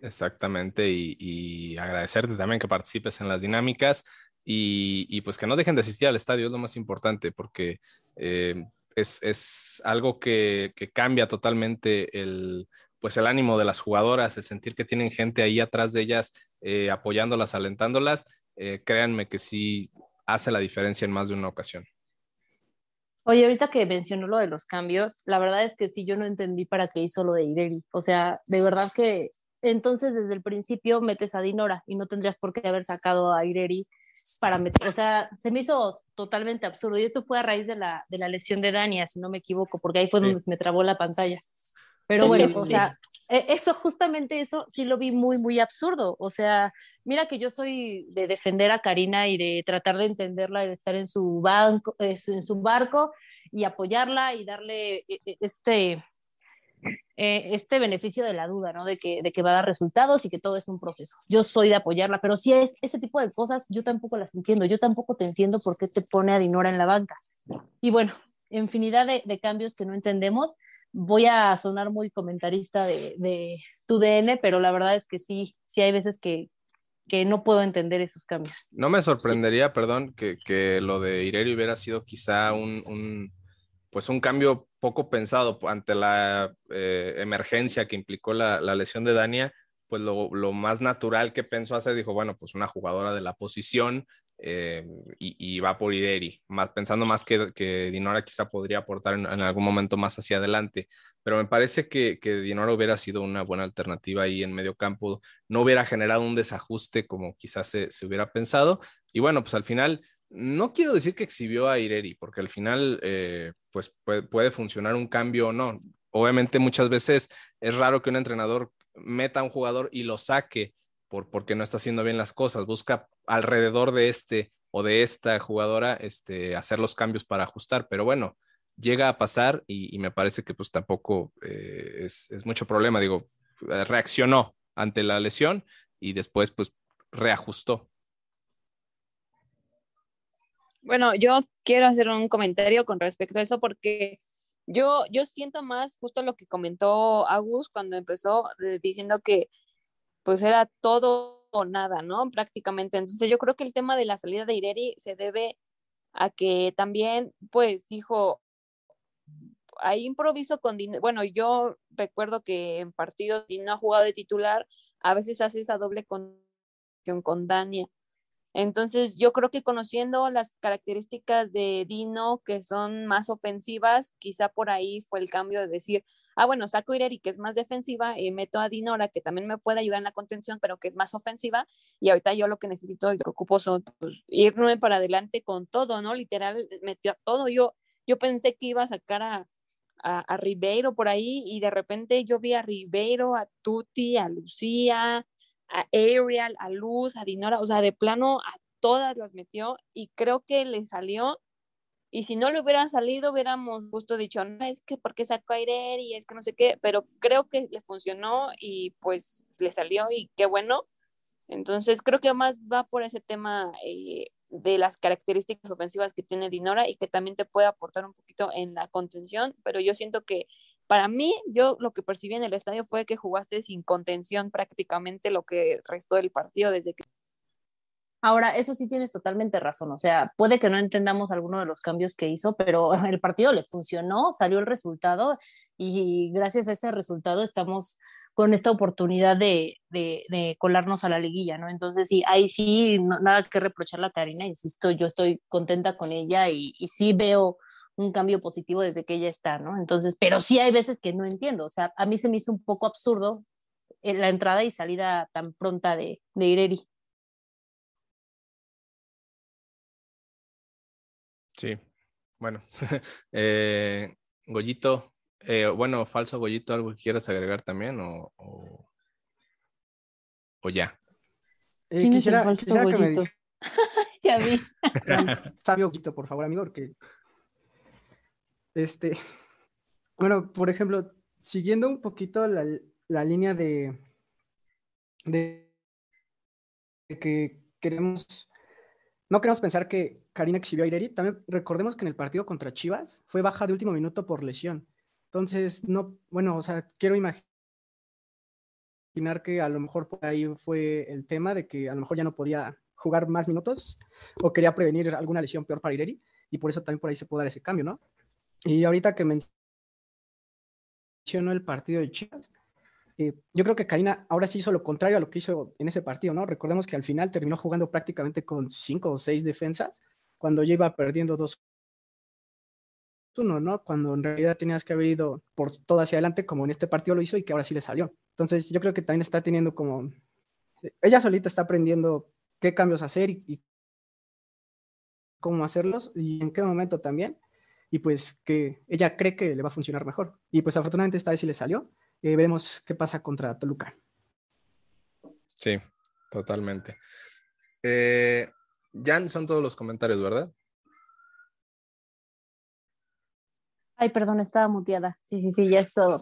Exactamente, y, agradecerte también que participes en las dinámicas y, pues que no dejen de asistir al estadio, es lo más importante, porque eh, es, algo que, cambia totalmente el, pues el ánimo de las jugadoras, el sentir que tienen gente ahí atrás de ellas eh, apoyándolas, alentándolas, eh, créanme que sí hace la diferencia en más de una ocasión. Oye, ahorita que mencionó lo de los cambios, la verdad es que sí, yo no entendí para qué hizo lo de Ireri. O sea, de verdad que entonces desde el principio metes a Dinora y no tendrías por qué haber sacado a Ireri para meter, o sea, se me hizo totalmente absurdo. Y esto fue a raíz de la, de la lesión de Dania, si no me equivoco, porque ahí fue donde me trabó la pantalla. Pero bueno, o sea, e, eso justamente eso sí lo vi muy, muy absurdo. O sea, mira que yo soy de defender a Karina y de tratar de entenderla y de estar en su, banco, en su barco y apoyarla y darle e, e, este, eh, este beneficio de la duda, ¿no? De que, de que va a dar resultados y que todo es un proceso. Yo soy de apoyarla, pero si es ese tipo de cosas, yo tampoco las entiendo. Yo tampoco te entiendo por qué te pone a Dinora en la banca. Y bueno, infinidad de, cambios que no entendemos. Voy a sonar muy comentarista de, de, tu DN, pero la verdad es que sí, sí hay veces que, que no puedo entender esos cambios. No me sorprendería, perdón, que, que lo de Ireri hubiera sido quizá un, un pues un cambio poco pensado ante la eh, emergencia que implicó la, lesión de Dania, pues lo, más natural que pensó hacer, dijo, bueno, pues una jugadora de la posición eh, y, va por Ideri, más, pensando más que, que Dinora quizá podría aportar en, algún momento más hacia adelante, pero me parece que, que Dinora hubiera sido una buena alternativa ahí en medio campo, no hubiera generado un desajuste como quizás se, se hubiera pensado, y bueno, pues al final no quiero decir que exhibió a Ireri, porque al final, eh, pues puede, funcionar un cambio o no. Obviamente muchas veces es raro que un entrenador meta a un jugador y lo saque por, porque no está haciendo bien las cosas. Busca alrededor de este o de esta jugadora este, hacer los cambios para ajustar. Pero bueno, llega a pasar y, me parece que pues tampoco eh, es, es mucho problema. Digo, reaccionó ante la lesión y después pues reajustó. Bueno, yo quiero hacer un comentario con respecto a eso porque yo, yo siento más justo lo que comentó Agus cuando empezó diciendo que pues era todo o nada, ¿no? Prácticamente. Entonces yo creo que el tema de la salida de Ireri se debe a que también pues dijo, ahí improviso con Dino. Bueno, yo recuerdo que en partidos Dino ha jugado de titular, a veces hace esa doble con, con Dania. Entonces, yo creo que conociendo las características de Dino, que son más ofensivas, quizá por ahí fue el cambio de decir, ah, bueno, saco a Ireri, que es más defensiva, y meto a Dinora, que también me puede ayudar en la contención, pero que es más ofensiva, y ahorita yo lo que necesito y lo que ocupo son pues, irme para adelante con todo, ¿no? Literal, metió a todo. Yo, yo pensé que iba a sacar a, a, Ribeiro por ahí, y de repente yo vi a Ribeiro, a Tuti, a Lucía, a Ariel, a Luz, a Dinora, o sea, de plano a todas las metió, y creo que le salió y si no le hubiera salido, hubiéramos justo dicho, no, es que porque sacó a y es que no sé qué, pero creo que le funcionó y pues le salió y qué bueno. Entonces creo que más va por ese tema eh, de las características ofensivas que tiene Dinora y que también te puede aportar un poquito en la contención, pero yo siento que para mí, yo lo que percibí en el estadio fue que jugaste sin contención prácticamente lo que restó del partido desde que Ahora, eso sí tienes totalmente razón, o sea, puede que no entendamos alguno de los cambios que hizo, pero el partido le funcionó, salió el resultado y gracias a ese resultado estamos con esta oportunidad de, de, colarnos a la liguilla, ¿no? Entonces, sí, ahí sí, nada que reprochar a Karina, insisto, yo estoy contenta con ella y, y sí veo un cambio positivo desde que ella está, ¿no? Entonces, pero sí hay veces que no entiendo, o sea, a mí se me hizo un poco absurdo eh, la entrada y salida tan pronta de, de Ireri. Sí, bueno. eh, Goyito, eh, bueno, falso Goyito, ¿algo que quieras agregar también o, o, ya? Eh, ¿Quién quisiera, es el falso Goyito? ya vi. Sabio Goyito, por favor, amigo, porque este, bueno, por ejemplo, siguiendo un poquito la, línea de, de que queremos no queremos pensar que Karina exhibió a Ireri. También recordemos que en el partido contra Chivas fue baja de último minuto por lesión. Entonces, no, bueno, o sea, quiero imaginar que a lo mejor por ahí fue el tema de que a lo mejor ya no podía jugar más minutos o quería prevenir alguna lesión peor para Ireri y por eso también por ahí se puede dar ese cambio, ¿no? Y ahorita que mencionó el partido de Chivas, eh, yo creo que Karina ahora sí hizo lo contrario a lo que hizo en ese partido, ¿no? Recordemos que al final terminó jugando prácticamente con cinco o seis defensas cuando ya iba perdiendo dos uno, ¿no? Cuando en realidad tenías que haber ido por todo hacia adelante, como en este partido lo hizo y que ahora sí le salió. Entonces, yo creo que también está teniendo como. Ella solita está aprendiendo qué cambios hacer y cómo hacerlos y en qué momento también. Y pues que ella cree que le va a funcionar mejor. Y pues afortunadamente esta vez sí le salió eh, veremos qué pasa contra Toluca. Sí, totalmente. Eh, Jan, son todos los comentarios, ¿verdad? Ay, perdón, estaba muteada. Sí, sí, sí, ya es todo.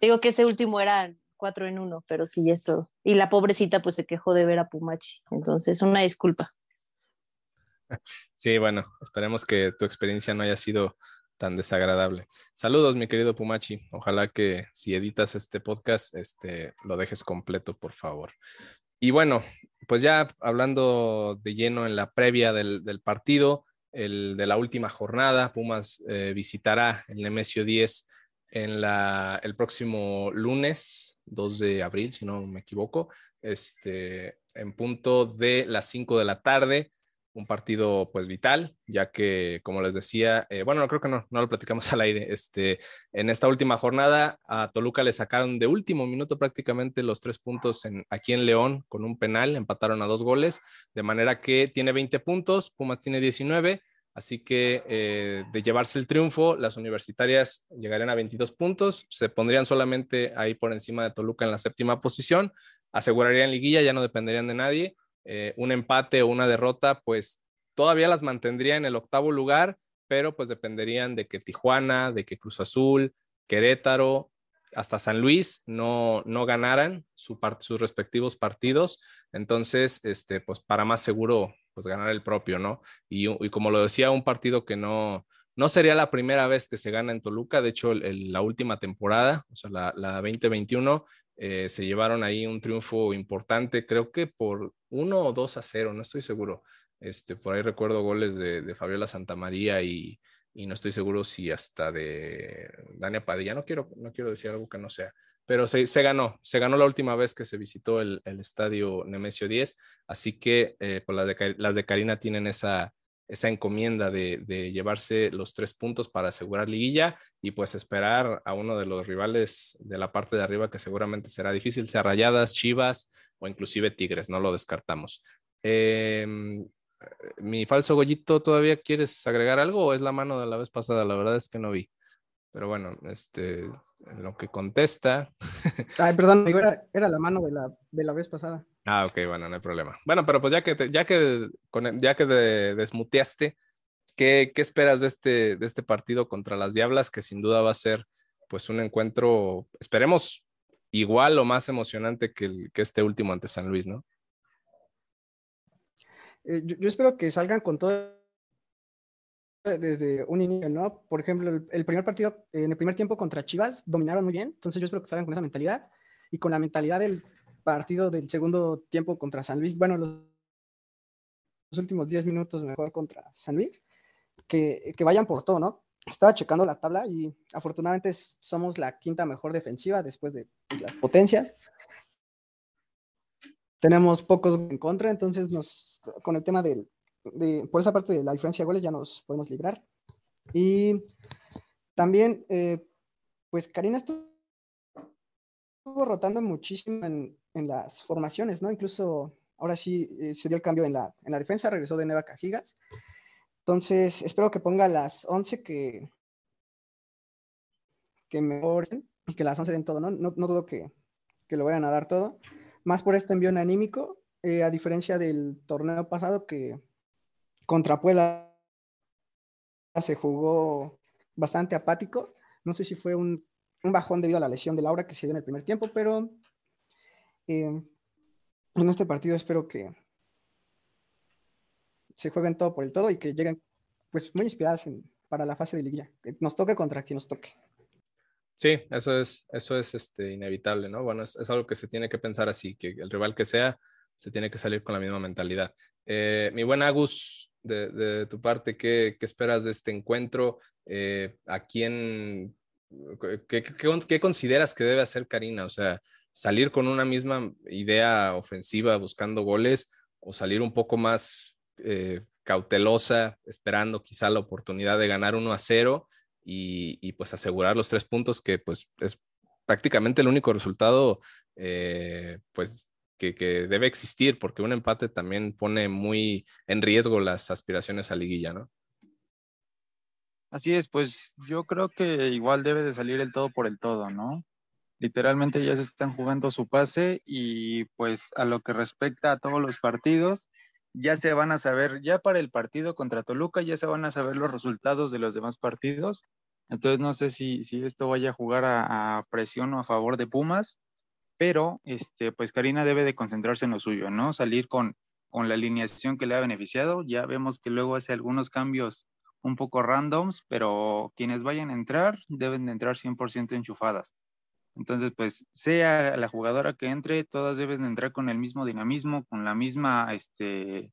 Digo que ese último era cuatro en uno, pero sí, ya es todo. Y la pobrecita pues se quejó de ver a Pumachi. Entonces, una disculpa. Sí, bueno, esperemos que tu experiencia no haya sido tan desagradable. Saludos, mi querido Pumachi. Ojalá que si editas este podcast, este, lo dejes completo, por favor. Y bueno, pues ya hablando de lleno en la previa del, partido, el de la última jornada, Pumas eh, visitará el Nemesio 10 en la, el próximo lunes, 2 de abril, si no me equivoco, este, en punto de las 5 de la tarde un partido pues vital, ya que como les decía, eh, bueno, creo que no, no lo platicamos al aire, este, en esta última jornada a Toluca le sacaron de último minuto prácticamente los tres puntos en, aquí en León con un penal, empataron a dos goles, de manera que tiene 20 puntos, Pumas tiene 19, así que eh, de llevarse el triunfo, las universitarias llegarían a 22 puntos, se pondrían solamente ahí por encima de Toluca en la séptima posición, asegurarían liguilla, ya no dependerían de nadie eh, un empate o una derrota, pues todavía las mantendría en el octavo lugar, pero pues dependerían de que Tijuana, de que Cruz Azul, Querétaro, hasta San Luis no, no ganaran sus respectivos partidos. Entonces, este, pues para más seguro, pues ganar el propio, ¿no? Y, como lo decía, un partido que no, no sería la primera vez que se gana en Toluca, de hecho, la última temporada, o sea, la, la 2021, eh, se llevaron ahí un triunfo importante, creo que por uno o dos a cero, no estoy seguro. Este, por ahí recuerdo goles de, Fabiola Santamaría y, y no estoy seguro si hasta de Dania Padilla, no quiero, no quiero decir algo que no sea, pero se, se ganó, se ganó la última vez que se visitó el, el estadio Nemesio 10, así que eh, pues las, de, las de Karina tienen esa, esa encomienda de, de, llevarse los tres puntos para asegurar liguilla y pues esperar a uno de los rivales de la parte de arriba que seguramente será difícil, sea Rayadas, Chivas o inclusive Tigres, no lo descartamos. Eh, mi falso Goyito, ¿todavía quieres agregar algo o es la mano de la vez pasada? La verdad es que no vi. Pero bueno, este, en lo que contesta. Ay, perdón, era, era la mano de la, de la vez pasada. Ah, ok, bueno, no hay problema. Bueno, pero pues ya que, te, ya que, ya que de, desmuteaste, ¿qué, ¿qué, esperas de este, de este partido contra las Diablas? Que sin duda va a ser pues un encuentro, esperemos, igual o más emocionante que, este último ante San Luis, ¿no? Eh, yo, espero que salgan con todo desde un inicio, ¿no? Por ejemplo, el, el, primer partido, en el primer tiempo contra Chivas, dominaron muy bien, entonces yo espero que salgan con esa mentalidad y con la mentalidad del partido del segundo tiempo contra San Luis, bueno, los, los últimos 10 minutos mejor contra San Luis, que, que, vayan por todo, ¿no? Estaba checando la tabla y afortunadamente somos la quinta mejor defensiva después de las potencias. Tenemos pocos en contra, entonces nos, con el tema del, de, por esa parte de la diferencia de goles ya nos podemos librar. Y también, eh, pues Karina estuvo rotando muchísimo en, en, las formaciones, ¿no? Incluso ahora sí eh, se dio el cambio en la, en la defensa, regresó de Neva Cajigas. Entonces, espero que ponga las 11 que, que mejoren y que las 11 den todo, ¿no? No, no dudo que, que, lo vayan a dar todo. Más por este envío anímico, eh, a diferencia del torneo pasado que contra Puebla se jugó bastante apático. No sé si fue un, un, bajón debido a la lesión de Laura que se dio en el primer tiempo, pero eh, en este partido espero que se jueguen todo por el todo y que lleguen pues muy inspiradas para la fase de liguilla, nos toque contra quien nos toque. Sí, eso es, eso es este, inevitable, ¿no? Bueno, es, es, algo que se tiene que pensar así, que el rival que sea, se tiene que salir con la misma mentalidad. Eh, mi buen Agus, de, de tu parte, ¿qué, ¿qué, esperas de este encuentro? Eh, ¿A quién, qué, qué, consideras que debe hacer Karina? O sea, salir con una misma idea ofensiva buscando goles o salir un poco más eh, cautelosa, esperando quizá la oportunidad de ganar 1 a 0 y, pues asegurar los tres puntos que pues es prácticamente el único resultado eh, pues que, que, debe existir, porque un empate también pone muy en riesgo las aspiraciones a liguilla, ¿no? Así es, pues yo creo que igual debe de salir el todo por el todo, ¿no? Literalmente ya se están jugando su pase y pues a lo que respecta a todos los partidos, ya se van a saber, ya para el partido contra Toluca, ya se van a saber los resultados de los demás partidos. Entonces no sé si, si esto vaya a jugar a, presión o a favor de Pumas, pero este, pues Karina debe de concentrarse en lo suyo, ¿no? Salir con, con la alineación que le ha beneficiado. Ya vemos que luego hace algunos cambios un poco randoms, pero quienes vayan a entrar deben de entrar 100% enchufadas. Entonces, pues sea la jugadora que entre, todas deben de entrar con el mismo dinamismo, con la misma, este,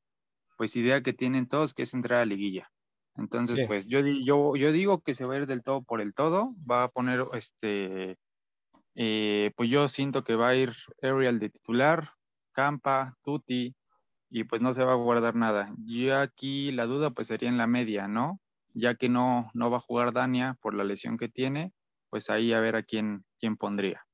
pues idea que tienen todos, que es entrar a liguilla. Entonces, sí. pues yo, yo, yo digo que se va a ir del todo por el todo, va a poner, este, eh, pues yo siento que va a ir Ariel de titular, Campa, Tuti, y pues no se va a guardar nada. Yo aquí la duda pues sería en la media, ¿no? Ya que no, no va a jugar Dania por la lesión que tiene, pues ahí a ver a quién, quién pondría.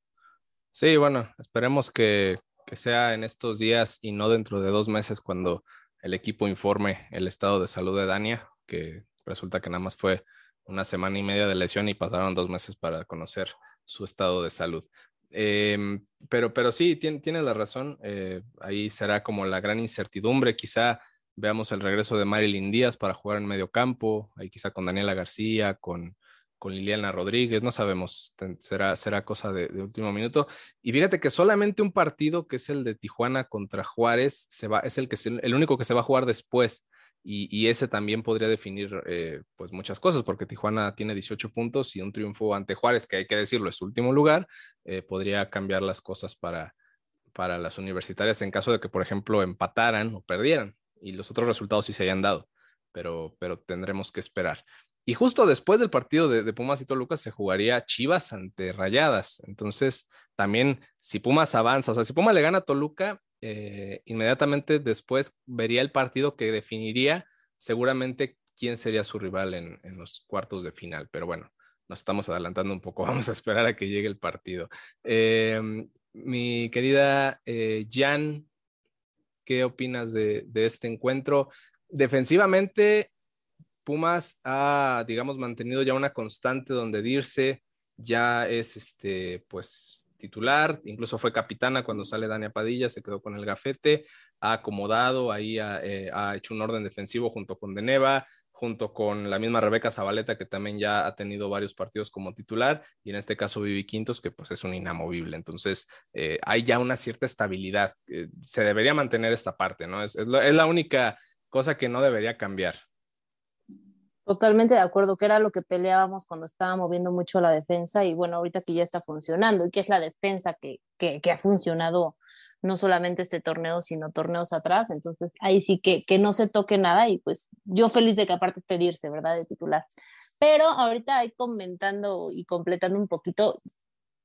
Sí, bueno, esperemos que, que sea en estos días y no dentro de dos meses cuando el equipo informe el estado de salud de Dania, que resulta que nada más fue una semana y media de lesión y pasaron dos meses para conocer su estado de salud. Eh, pero, pero sí, tienes tiene la razón. Eh, ahí será como la gran incertidumbre. Quizá veamos el regreso de Marilyn Díaz para jugar en medio campo, ahí quizá con Daniela García, con, con Liliana Rodríguez, no sabemos, será, será cosa de, último minuto. Y fíjate que solamente un partido, que es el de Tijuana contra Juárez, es el, que el único que se va a jugar después. Y, y, ese también podría definir eh, pues muchas cosas, porque Tijuana tiene 18 puntos y un triunfo ante Juárez, que hay que decirlo, es último lugar, eh, podría cambiar las cosas para, para las universitarias en caso de que, por ejemplo, empataran o perdieran y los otros resultados sí se hayan dado, pero, pero tendremos que esperar. Y justo después del partido de, Pumas y Toluca se jugaría Chivas ante Rayadas. Entonces, también si Pumas avanza, o sea, si Pumas le gana a Toluca, eh, inmediatamente después vería el partido que definiría seguramente quién sería su rival en, los cuartos de final. Pero bueno, nos estamos adelantando un poco. Vamos a esperar a que llegue el partido. Em, mi querida eh, Jan, ¿qué opinas de este encuentro? Defensivamente, Pumas ha, digamos, mantenido ya una constante donde Dirce ya es, este, pues, titular, incluso fue capitana cuando sale Dania Padilla, se quedó con el gafete, ha acomodado, ahí eh, ha, hecho un orden defensivo junto con Deneva, junto con la misma Rebeca Zabaleta, que también ya ha tenido varios partidos como titular, y en este caso Vivi Quintos, que pues es un inamovible. Entonces, eh, hay ya una cierta estabilidad. Eh, se debería mantener esta parte, ¿no? Es, es la única cosa que no debería cambiar. Totalmente de acuerdo, que era lo que peleábamos cuando estaba moviendo mucho la defensa y bueno, ahorita que ya está funcionando y que es la defensa que, que, ha funcionado no solamente este torneo, sino torneos atrás, entonces ahí sí que, que no se toque nada y pues yo feliz de que aparte esté irse, ¿verdad? De titular. Pero ahorita ahí comentando y completando un poquito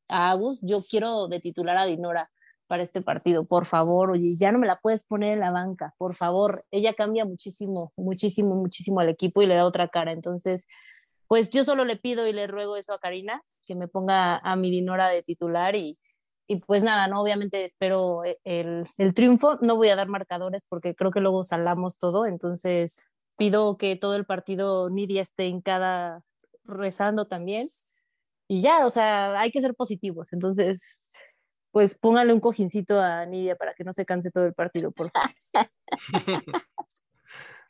a Agus, yo quiero de titular a Dinora para este partido, por favor, oye, ya no me la puedes poner en la banca, por favor, ella cambia muchísimo, muchísimo, muchísimo al equipo y le da otra cara, entonces, pues yo solo le pido y le ruego eso a Karina, que me ponga a mi Dinora de titular y, y pues nada, no, obviamente espero e, el, el triunfo, no voy a dar marcadores porque creo que luego salamos todo, entonces pido que todo el partido Nidia esté en cada rezando también. Y ya, o sea, hay que ser positivos, entonces pues póngale un cojincito a Nidia para que no se canse todo el partido, por favor.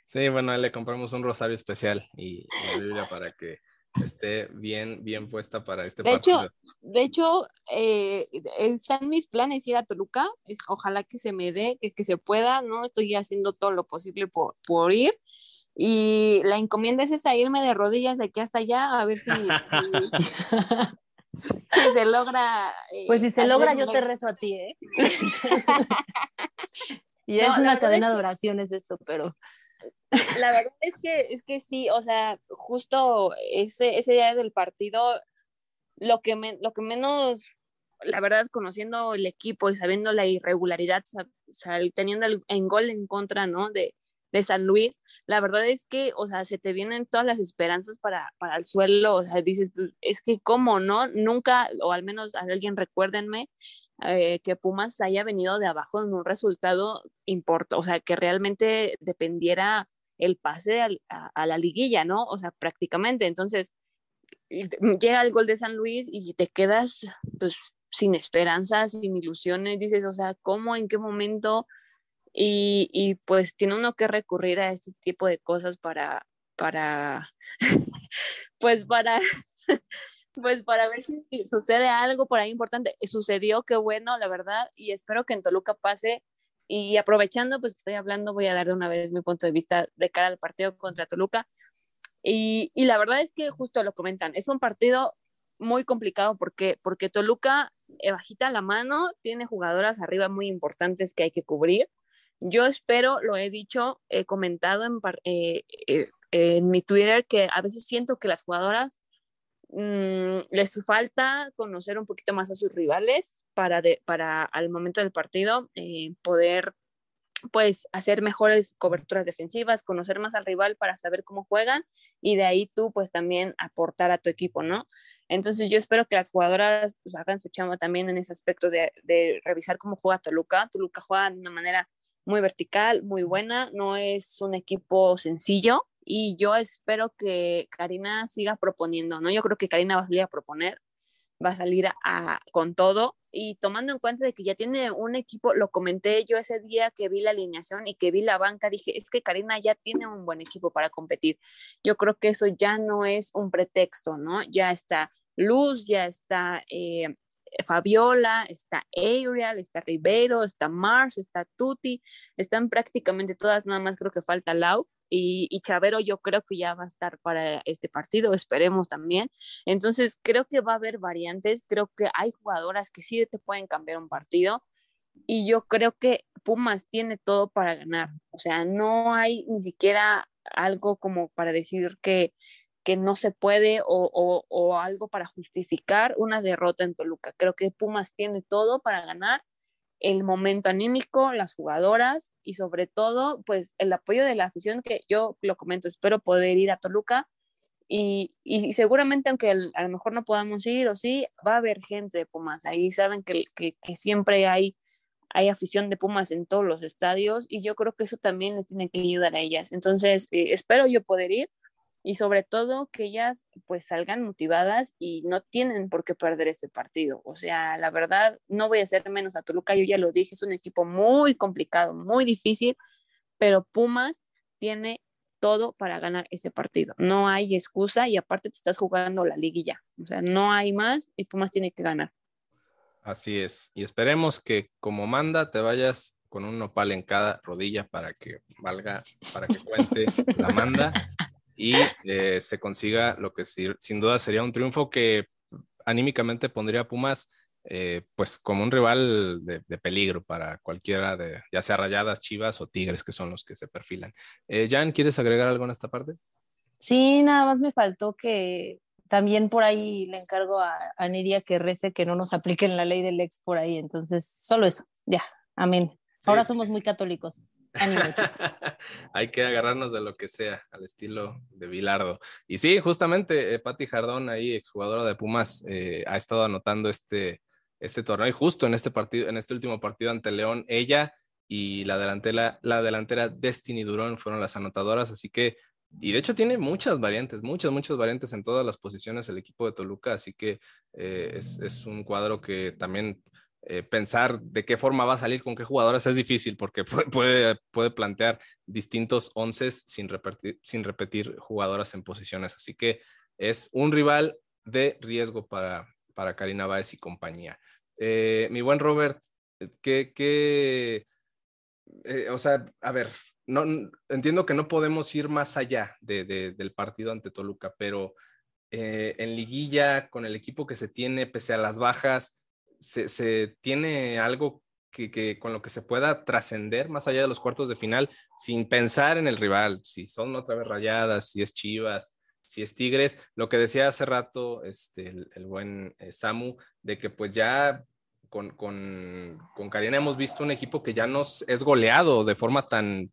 Sí, bueno, le compramos un rosario especial y la Biblia para que esté bien, bien puesta para este de partido. Hecho, de hecho, eh, están mis planes ir a Toluca, ojalá que se me dé, que, que se pueda, ¿no? Estoy haciendo todo lo posible por, por ir. Y la encomienda es esa, irme de rodillas de aquí hasta allá, a ver si, si se logra. Eh, pues si se logra, yo te rezo a ti, ¿eh? y es una cadena de oraciones esto, pero. La verdad es que, es que sí, o sea, justo ese, ese día del partido, lo que, lo que menos, la verdad, conociendo el equipo y sabiendo la irregularidad, teniendo el, en gol en contra, ¿no? De, de San Luis, la verdad es que, o sea, se te vienen todas las esperanzas para, para el suelo, o sea, dices, pues, es que cómo, ¿no? Nunca, o al menos alguien recuérdenme, eh, que Pumas haya venido de abajo en un resultado importante, o sea, que realmente dependiera el pase a, la liguilla, ¿no? O sea, prácticamente. Entonces, llega el gol de San Luis y te quedas, pues, sin esperanzas, sin ilusiones, dices, o sea, ¿cómo, en qué momento y, y, pues tiene uno que recurrir a este tipo de cosas para, para, pues para, pues para ver si, sucede algo por ahí importante. Sucedió, qué bueno, la verdad, y espero que en Toluca pase. Y aprovechando, pues estoy hablando, voy a dar de una vez mi punto de vista de cara al partido contra Toluca. Y, y la verdad es que justo lo comentan, es un partido muy complicado porque, porque Toluca bajita la mano, tiene jugadoras arriba muy importantes que hay que cubrir yo espero, lo he dicho, he comentado en, eh, eh, en mi Twitter que a veces siento que las jugadoras mm, les falta conocer un poquito más a sus rivales para, para al momento del partido eh, poder pues hacer mejores coberturas defensivas, conocer más al rival para saber cómo juegan y de ahí tú pues también aportar a tu equipo, ¿no? Entonces yo espero que las jugadoras pues hagan su chama también en ese aspecto de, de revisar cómo juega Toluca. Toluca juega de una manera muy vertical, muy buena, no es un equipo sencillo y yo espero que Karina siga proponiendo, ¿no? Yo creo que Karina va a salir a proponer, va a salir a, con todo y tomando en cuenta de que ya tiene un equipo, lo comenté yo ese día que vi la alineación y que vi la banca, dije, es que Karina ya tiene un buen equipo para competir. Yo creo que eso ya no es un pretexto, ¿no? Ya está Luz, ya está eh, Fabiola, está Ariel, está Rivero, está Mars, está Tuti, están prácticamente todas, nada más creo que falta Lau. Y, y, Chavero yo creo que ya va a estar para este partido, esperemos también. Entonces creo que va a haber variantes, creo que hay jugadoras que sí te pueden cambiar un partido y yo creo que Pumas tiene todo para ganar. O sea, no hay ni siquiera algo como para decir que que no se puede o, algo para justificar una derrota en Toluca. Creo que Pumas tiene todo para ganar el momento anímico, las jugadoras y sobre todo, pues el apoyo de la afición que yo lo comento, espero poder ir a Toluca y, y seguramente aunque a lo mejor no podamos ir o sí, va a haber gente de Pumas. Ahí saben que, que, que siempre hay, hay afición de Pumas en todos los estadios y yo creo que eso también les tiene que ayudar a ellas. Entonces, eh, espero yo poder ir y sobre todo que ellas pues salgan motivadas y no tienen por qué perder este partido. O sea, la verdad, no voy a hacer menos a Toluca, yo ya lo dije, es un equipo muy complicado, muy difícil, pero Pumas tiene todo para ganar ese partido. No hay excusa y aparte te estás jugando la liguilla. O sea, no hay más y Pumas tiene que ganar. Así es. Y esperemos que como manda te vayas con un nopal en cada rodilla para que valga, para que cuente la manda y eh, se consiga lo que sin duda sería un triunfo que anímicamente pondría a Pumas eh, pues como un rival de, peligro para cualquiera de, ya sea Rayadas, Chivas o Tigres, que son los que se perfilan. Eh, Jan, ¿quieres agregar algo en esta parte? Sí, nada más me faltó que también por ahí le encargo a, a Nidia que rece que no nos apliquen la ley del ex por ahí. Entonces, solo eso, ya, amén. Ahora somos muy católicos. Hay que agarrarnos de lo que sea, al estilo de Bilardo. Y sí, justamente eh, Patti Jardón, ahí exjugadora de Pumas, eh, ha estado anotando este, este torneo. Y justo en este partido, en este último partido ante León, ella y la delantera, la delantera Destiny Durón fueron las anotadoras, así que, y de hecho tiene muchas variantes, muchas, muchas variantes en todas las posiciones el equipo de Toluca, así que eh, es, es, un cuadro que también eh, pensar de qué forma va a salir con qué jugadoras es difícil porque puede, puede, plantear distintos once sin repetir, sin repetir jugadoras en posiciones. Así que es un rival de riesgo para, para Karina Báez y compañía. Eh, mi buen Robert, ¿qué, qué eh, o sea, a ver, no, entiendo que no podemos ir más allá de, del partido ante Toluca, pero en liguilla, con el equipo que se tiene, pese a las bajas, se, tiene algo que, con lo que se pueda trascender más allá de los cuartos de final sin pensar en el rival, si son otra vez rayadas, si es Chivas, si es Tigres, lo que decía hace rato este, el, buen eh, Samu, de que pues ya con, con, con Karina hemos visto un equipo que ya nos es goleado de forma tan,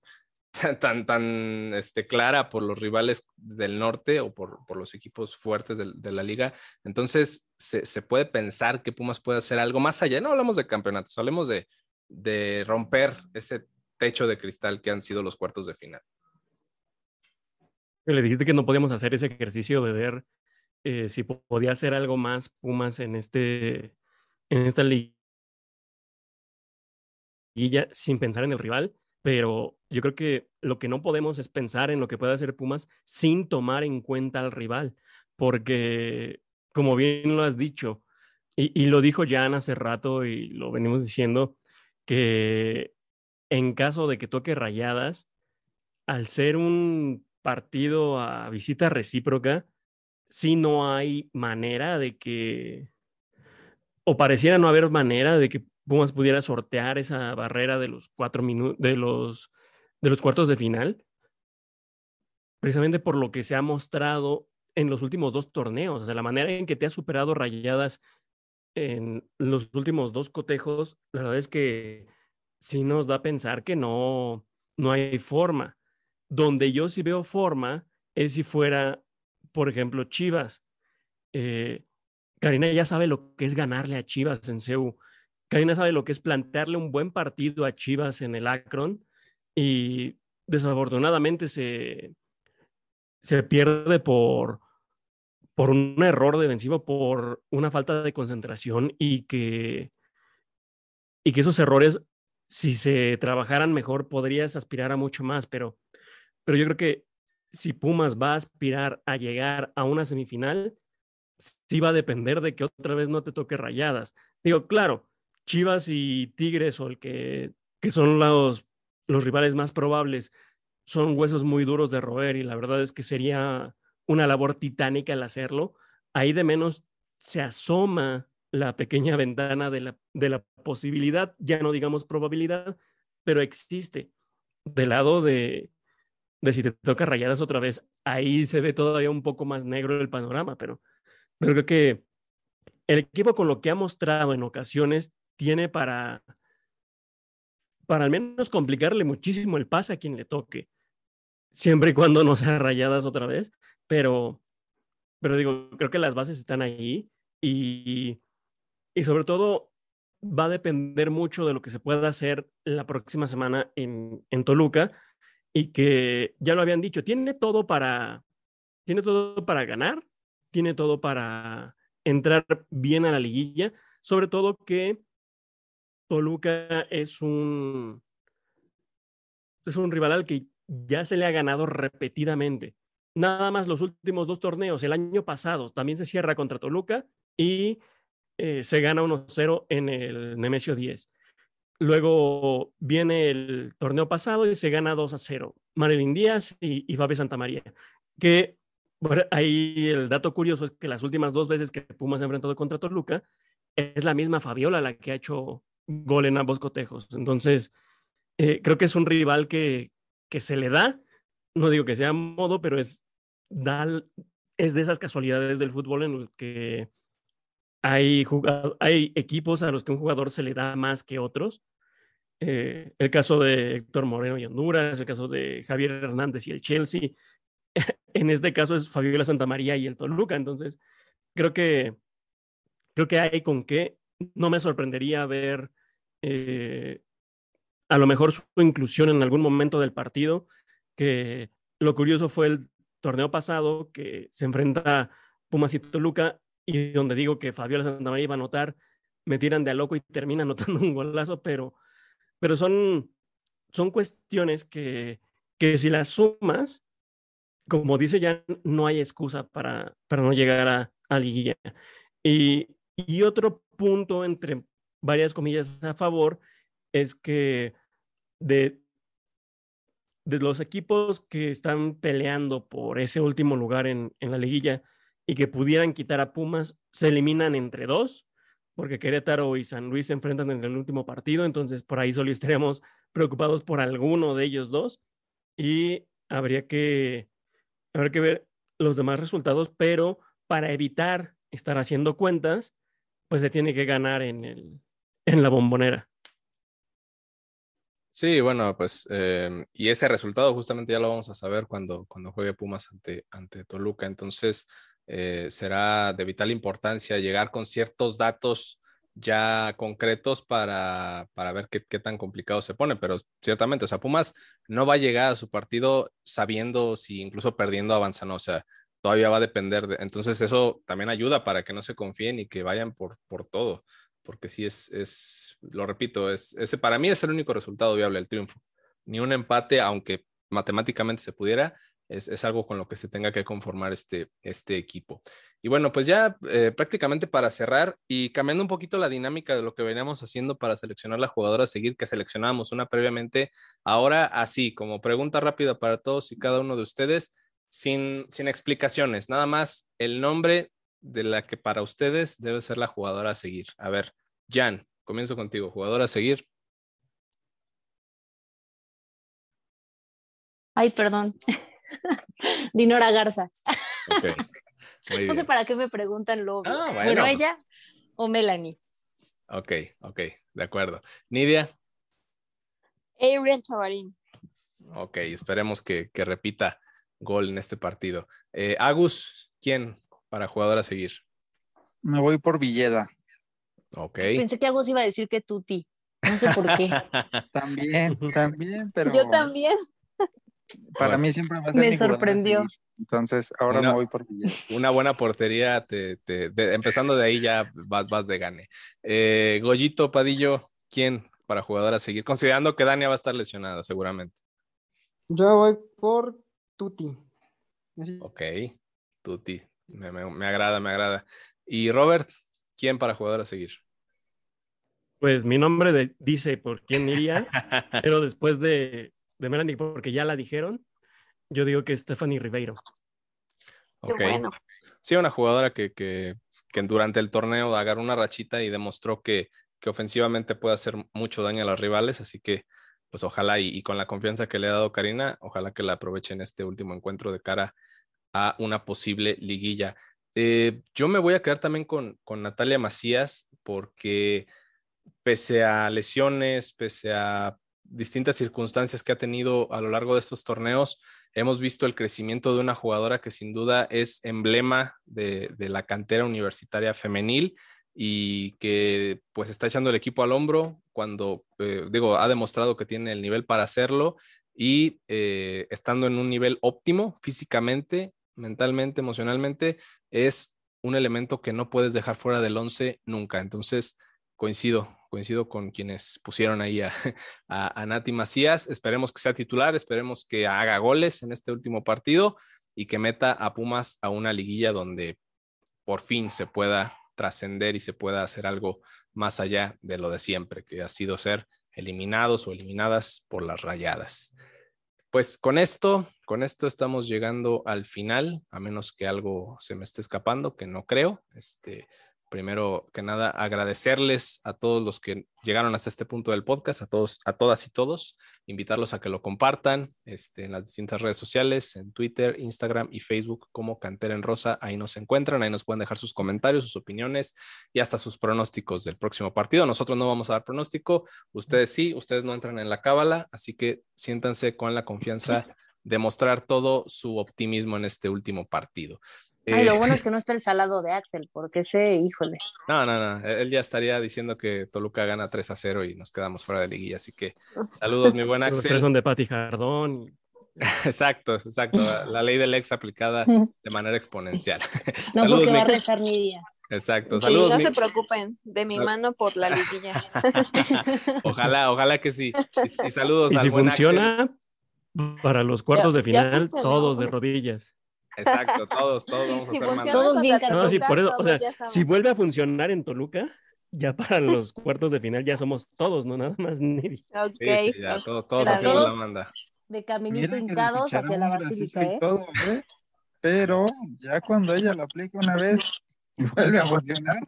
tan, tan, este, clara por los rivales del norte o por, por los equipos fuertes de, la liga. Entonces, se, se, puede pensar que Pumas puede hacer algo más allá. No hablamos de campeonatos, hablemos de, de romper ese techo de cristal que han sido los cuartos de final. Le dijiste que no podíamos hacer ese ejercicio de ver eh, si podía hacer algo más Pumas en, este, en esta liga sin pensar en el rival pero yo creo que lo que no podemos es pensar en lo que puede hacer Pumas sin tomar en cuenta al rival, porque como bien lo has dicho, y, lo dijo Jan hace rato y lo venimos diciendo, que en caso de que toque rayadas, al ser un partido a visita recíproca, sí no hay manera de que, o pareciera no haber manera de que Pumas pudiera sortear esa barrera de los cuatro minutos, de los, de los cuartos de final, precisamente por lo que se ha mostrado en los últimos dos torneos, o sea, la manera en que te ha superado rayadas en los últimos dos cotejos, la verdad es que sí nos da a pensar que no, no hay forma. Donde yo sí veo forma es si fuera, por ejemplo, Chivas. Eh, Karina ya sabe lo que es ganarle a Chivas en CEU. Karina sabe lo que es plantearle un buen partido a Chivas en el Akron y desafortunadamente se, se pierde por, por un error defensivo, por una falta de concentración y que, y que esos errores, si se trabajaran mejor, podrías aspirar a mucho más, pero, pero yo creo que si Pumas va a aspirar a llegar a una semifinal, sí va a depender de que otra vez no te toque rayadas. Digo, claro, Chivas y Tigres o el que, que son los, los rivales más probables son huesos muy duros de roer y la verdad es que sería una labor titánica el hacerlo. Ahí de menos se asoma la pequeña ventana de la, de la posibilidad, ya no digamos probabilidad, pero existe. Del lado de, de si te toca rayadas otra vez, ahí se ve todavía un poco más negro el panorama, pero, pero creo que el equipo con lo que ha mostrado en ocasiones tiene para, para al menos complicarle muchísimo el pase a quien le toque, siempre y cuando no sea rayadas otra vez, pero, pero digo, creo que las bases están ahí y, y sobre todo va a depender mucho de lo que se pueda hacer la próxima semana en, en Toluca y que ya lo habían dicho, tiene todo para, tiene todo para ganar, tiene todo para entrar bien a la liguilla, sobre todo que Toluca es un es un rival al que ya se le ha ganado repetidamente. Nada más los últimos dos torneos, el año pasado también se cierra contra Toluca y eh, se gana 1-0 en el Nemesio 10. Luego viene el torneo pasado y se gana 2-0. Marilyn Díaz y, y Fabi Santamaría. Que ahí el dato curioso es que las últimas dos veces que Pumas ha enfrentado contra Toluca, es la misma Fabiola la que ha hecho gol en ambos cotejos. Entonces, eh, creo que es un rival que, que se le da. No digo que sea modo, pero es, da, es de esas casualidades del fútbol en el que hay, hay equipos a los que un jugador se le da más que otros. Eh, el caso de Héctor Moreno y Honduras, el caso de Javier Hernández y el Chelsea. en este caso es Fabiola Santamaría y el Toluca. Entonces, creo que, creo que hay con qué. No me sorprendería ver eh, a lo mejor su inclusión en algún momento del partido, que lo curioso fue el torneo pasado que se enfrenta Pumas y Toluca y donde digo que Fabiola Santamaría iba a anotar, me tiran de a loco y termina anotando un golazo, pero, pero son, son cuestiones que, que si las sumas, como dice ya, no hay excusa para, para no llegar a, a liguilla. Y, y otro punto entre varias comillas a favor es que de, de los equipos que están peleando por ese último lugar en, en la liguilla y que pudieran quitar a Pumas, se eliminan entre dos, porque Querétaro y San Luis se enfrentan en el último partido, entonces por ahí solo estaríamos preocupados por alguno de ellos dos. Y habría que, habría que ver los demás resultados, pero para evitar estar haciendo cuentas, pues se tiene que ganar en, el, en la bombonera. Sí, bueno, pues, eh, y ese resultado justamente ya lo vamos a saber cuando, cuando juegue Pumas ante, ante Toluca. Entonces, eh, será de vital importancia llegar con ciertos datos ya concretos para, para ver qué, qué, tan complicado se pone, pero ciertamente, o sea, Pumas no va a llegar a su partido sabiendo si incluso perdiendo avanzan, o sea, todavía va a depender, de, entonces eso también ayuda para que no se confíen y que vayan por, por todo porque sí es, es, lo repito, es, ese para mí es el único resultado viable, el triunfo. Ni un empate, aunque matemáticamente se pudiera, es, es algo con lo que se tenga que conformar este, este equipo. Y bueno, pues ya eh, prácticamente para cerrar y cambiando un poquito la dinámica de lo que veníamos haciendo para seleccionar la jugadora seguir, que seleccionábamos una previamente, ahora así, como pregunta rápida para todos y cada uno de ustedes, sin, sin explicaciones, nada más el nombre de la que para ustedes debe ser la jugadora a seguir. A ver, Jan, comienzo contigo, jugadora a seguir. Ay, perdón. Dinora Garza. Okay. no sé para qué me preguntan luego. Ah, bueno. bueno, ella o Melanie. Ok, ok, de acuerdo. Nidia. Ariel Chavarín. Ok, esperemos que, que, repita gol en este partido. Eh, Agus, ¿quién para jugador a seguir? Me voy por Villeda. Ok. Pensé que Agus iba a decir que Tuti. No sé por qué. también, también, pero. Yo también. Para bueno. mí siempre va a ser Me sorprendió. Entonces, ahora una, me voy por Villeda. Una buena portería, te, te, de, empezando de ahí ya vas, vas de gane. Eh, Goyito Padillo, ¿quién para jugador a seguir? Considerando que Dania va a estar lesionada, seguramente. Yo voy por Tuti. Ok, Tuti. Me, me, me, agrada, me agrada. Y Robert, ¿quién para jugador a seguir? Pues mi nombre de, dice por quién iría, pero después de, de Melanie, porque ya la dijeron, yo digo que Stephanie Ribeiro. Ok. Bueno. Sí, una jugadora que, que, que, durante el torneo agarró una rachita y demostró que, que ofensivamente puede hacer mucho daño a los rivales, así que pues ojalá y, con la confianza que le ha dado Karina, ojalá que la aprovechen este último encuentro de cara a una posible liguilla. Eh, yo me voy a quedar también con, con Natalia Macías porque pese a lesiones, pese a distintas circunstancias que ha tenido a lo largo de estos torneos, hemos visto el crecimiento de una jugadora que sin duda es emblema de, la cantera universitaria femenil y que pues está echando el equipo al hombro cuando, eh, digo, ha demostrado que tiene el nivel para hacerlo y eh, estando en un nivel óptimo físicamente, mentalmente, emocionalmente, es un elemento que no puedes dejar fuera del 11 nunca. Entonces, coincido, coincido con quienes pusieron ahí a, a, Nati Macías. Esperemos que sea titular, esperemos que haga goles en este último partido y que meta a Pumas a una liguilla donde por fin se pueda trascender y se pueda hacer algo más allá de lo de siempre, que ha sido ser eliminados o eliminadas por las rayadas. Pues con esto, con esto estamos llegando al final, a menos que algo se me esté escapando, que no creo. Este, primero que nada agradecerles a todos los que llegaron hasta este punto del podcast, a todos, a todas y todos, invitarlos a que lo compartan este, en las distintas redes sociales, en Twitter, Instagram y Facebook como Cantera en Rosa. Ahí nos encuentran, ahí nos pueden dejar sus comentarios, sus opiniones y hasta sus pronósticos del próximo partido. Nosotros no vamos a dar pronóstico, ustedes sí, ustedes no entran en la cábala, así que siéntanse con la confianza de mostrar todo su optimismo en este último partido. Ay, lo bueno es eh, que no está el salado de Axel, porque ese, híjole. No, no, no. Él ya estaría diciendo que Toluca gana 3 a 0 y nos quedamos fuera de liguilla. Así que saludos, mi buen Axel. Los tres son de Pati Jardón. Exacto, exacto. La ley del ex aplicada de manera exponencial. No porque va a rezar día. Exacto. Saludos. no se preocupen, de mi mano por la liguilla. ojalá, ojalá que sí. Y, saludos al si funciona, para los cuartos de final, todos de rodillas. Exacto, todos, todos vamos a ser. Todos bien no, sí, por eso, o sea, si vuelve a funcionar en Toluca, ya para los cuartos de final ya somos todos, no nada más Nidi. Ok. Sí, sí, ya, todos, todos hacemos la manda. De caminito hincados hacia la basílica, ¿eh? Todo, ¿eh? Pero ya cuando ella lo aplica una vez, y vuelve a funcionar,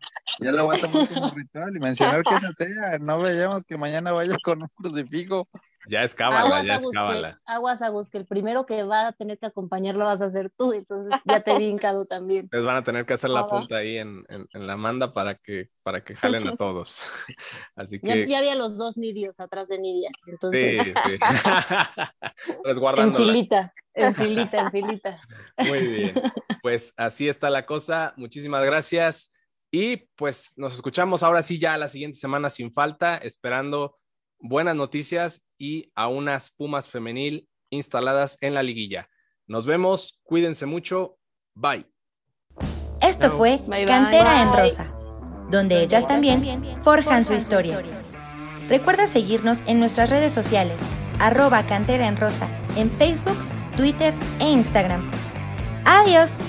ya lo voy a tomar como ritual y mencionar que no sea, no veamos que mañana vaya con un crucifijo. Ya es cábala, ya es cábala. Aguas, Agus, que el primero que va a tener que acompañarlo vas a ser tú, entonces ya te he vincado también. Les van a tener que hacer la punta ahí en, en, la manda para que, para que jalen a todos. Así que... Ya, había los dos nidios atrás de Nidia, entonces... Sí, sí. en filita, en filita, en filita. Muy bien, pues así está la cosa. Muchísimas gracias. Y pues nos escuchamos ahora sí ya la siguiente semana sin falta, esperando buenas noticias y a unas Pumas femenil instaladas en la liguilla. Nos vemos, cuídense mucho, bye. Esto fue Cantera en Rosa, donde ellas también forjan su historia. Recuerda seguirnos en nuestras redes sociales, arroba Cantera en Rosa, en Facebook, Twitter e Instagram. Adiós.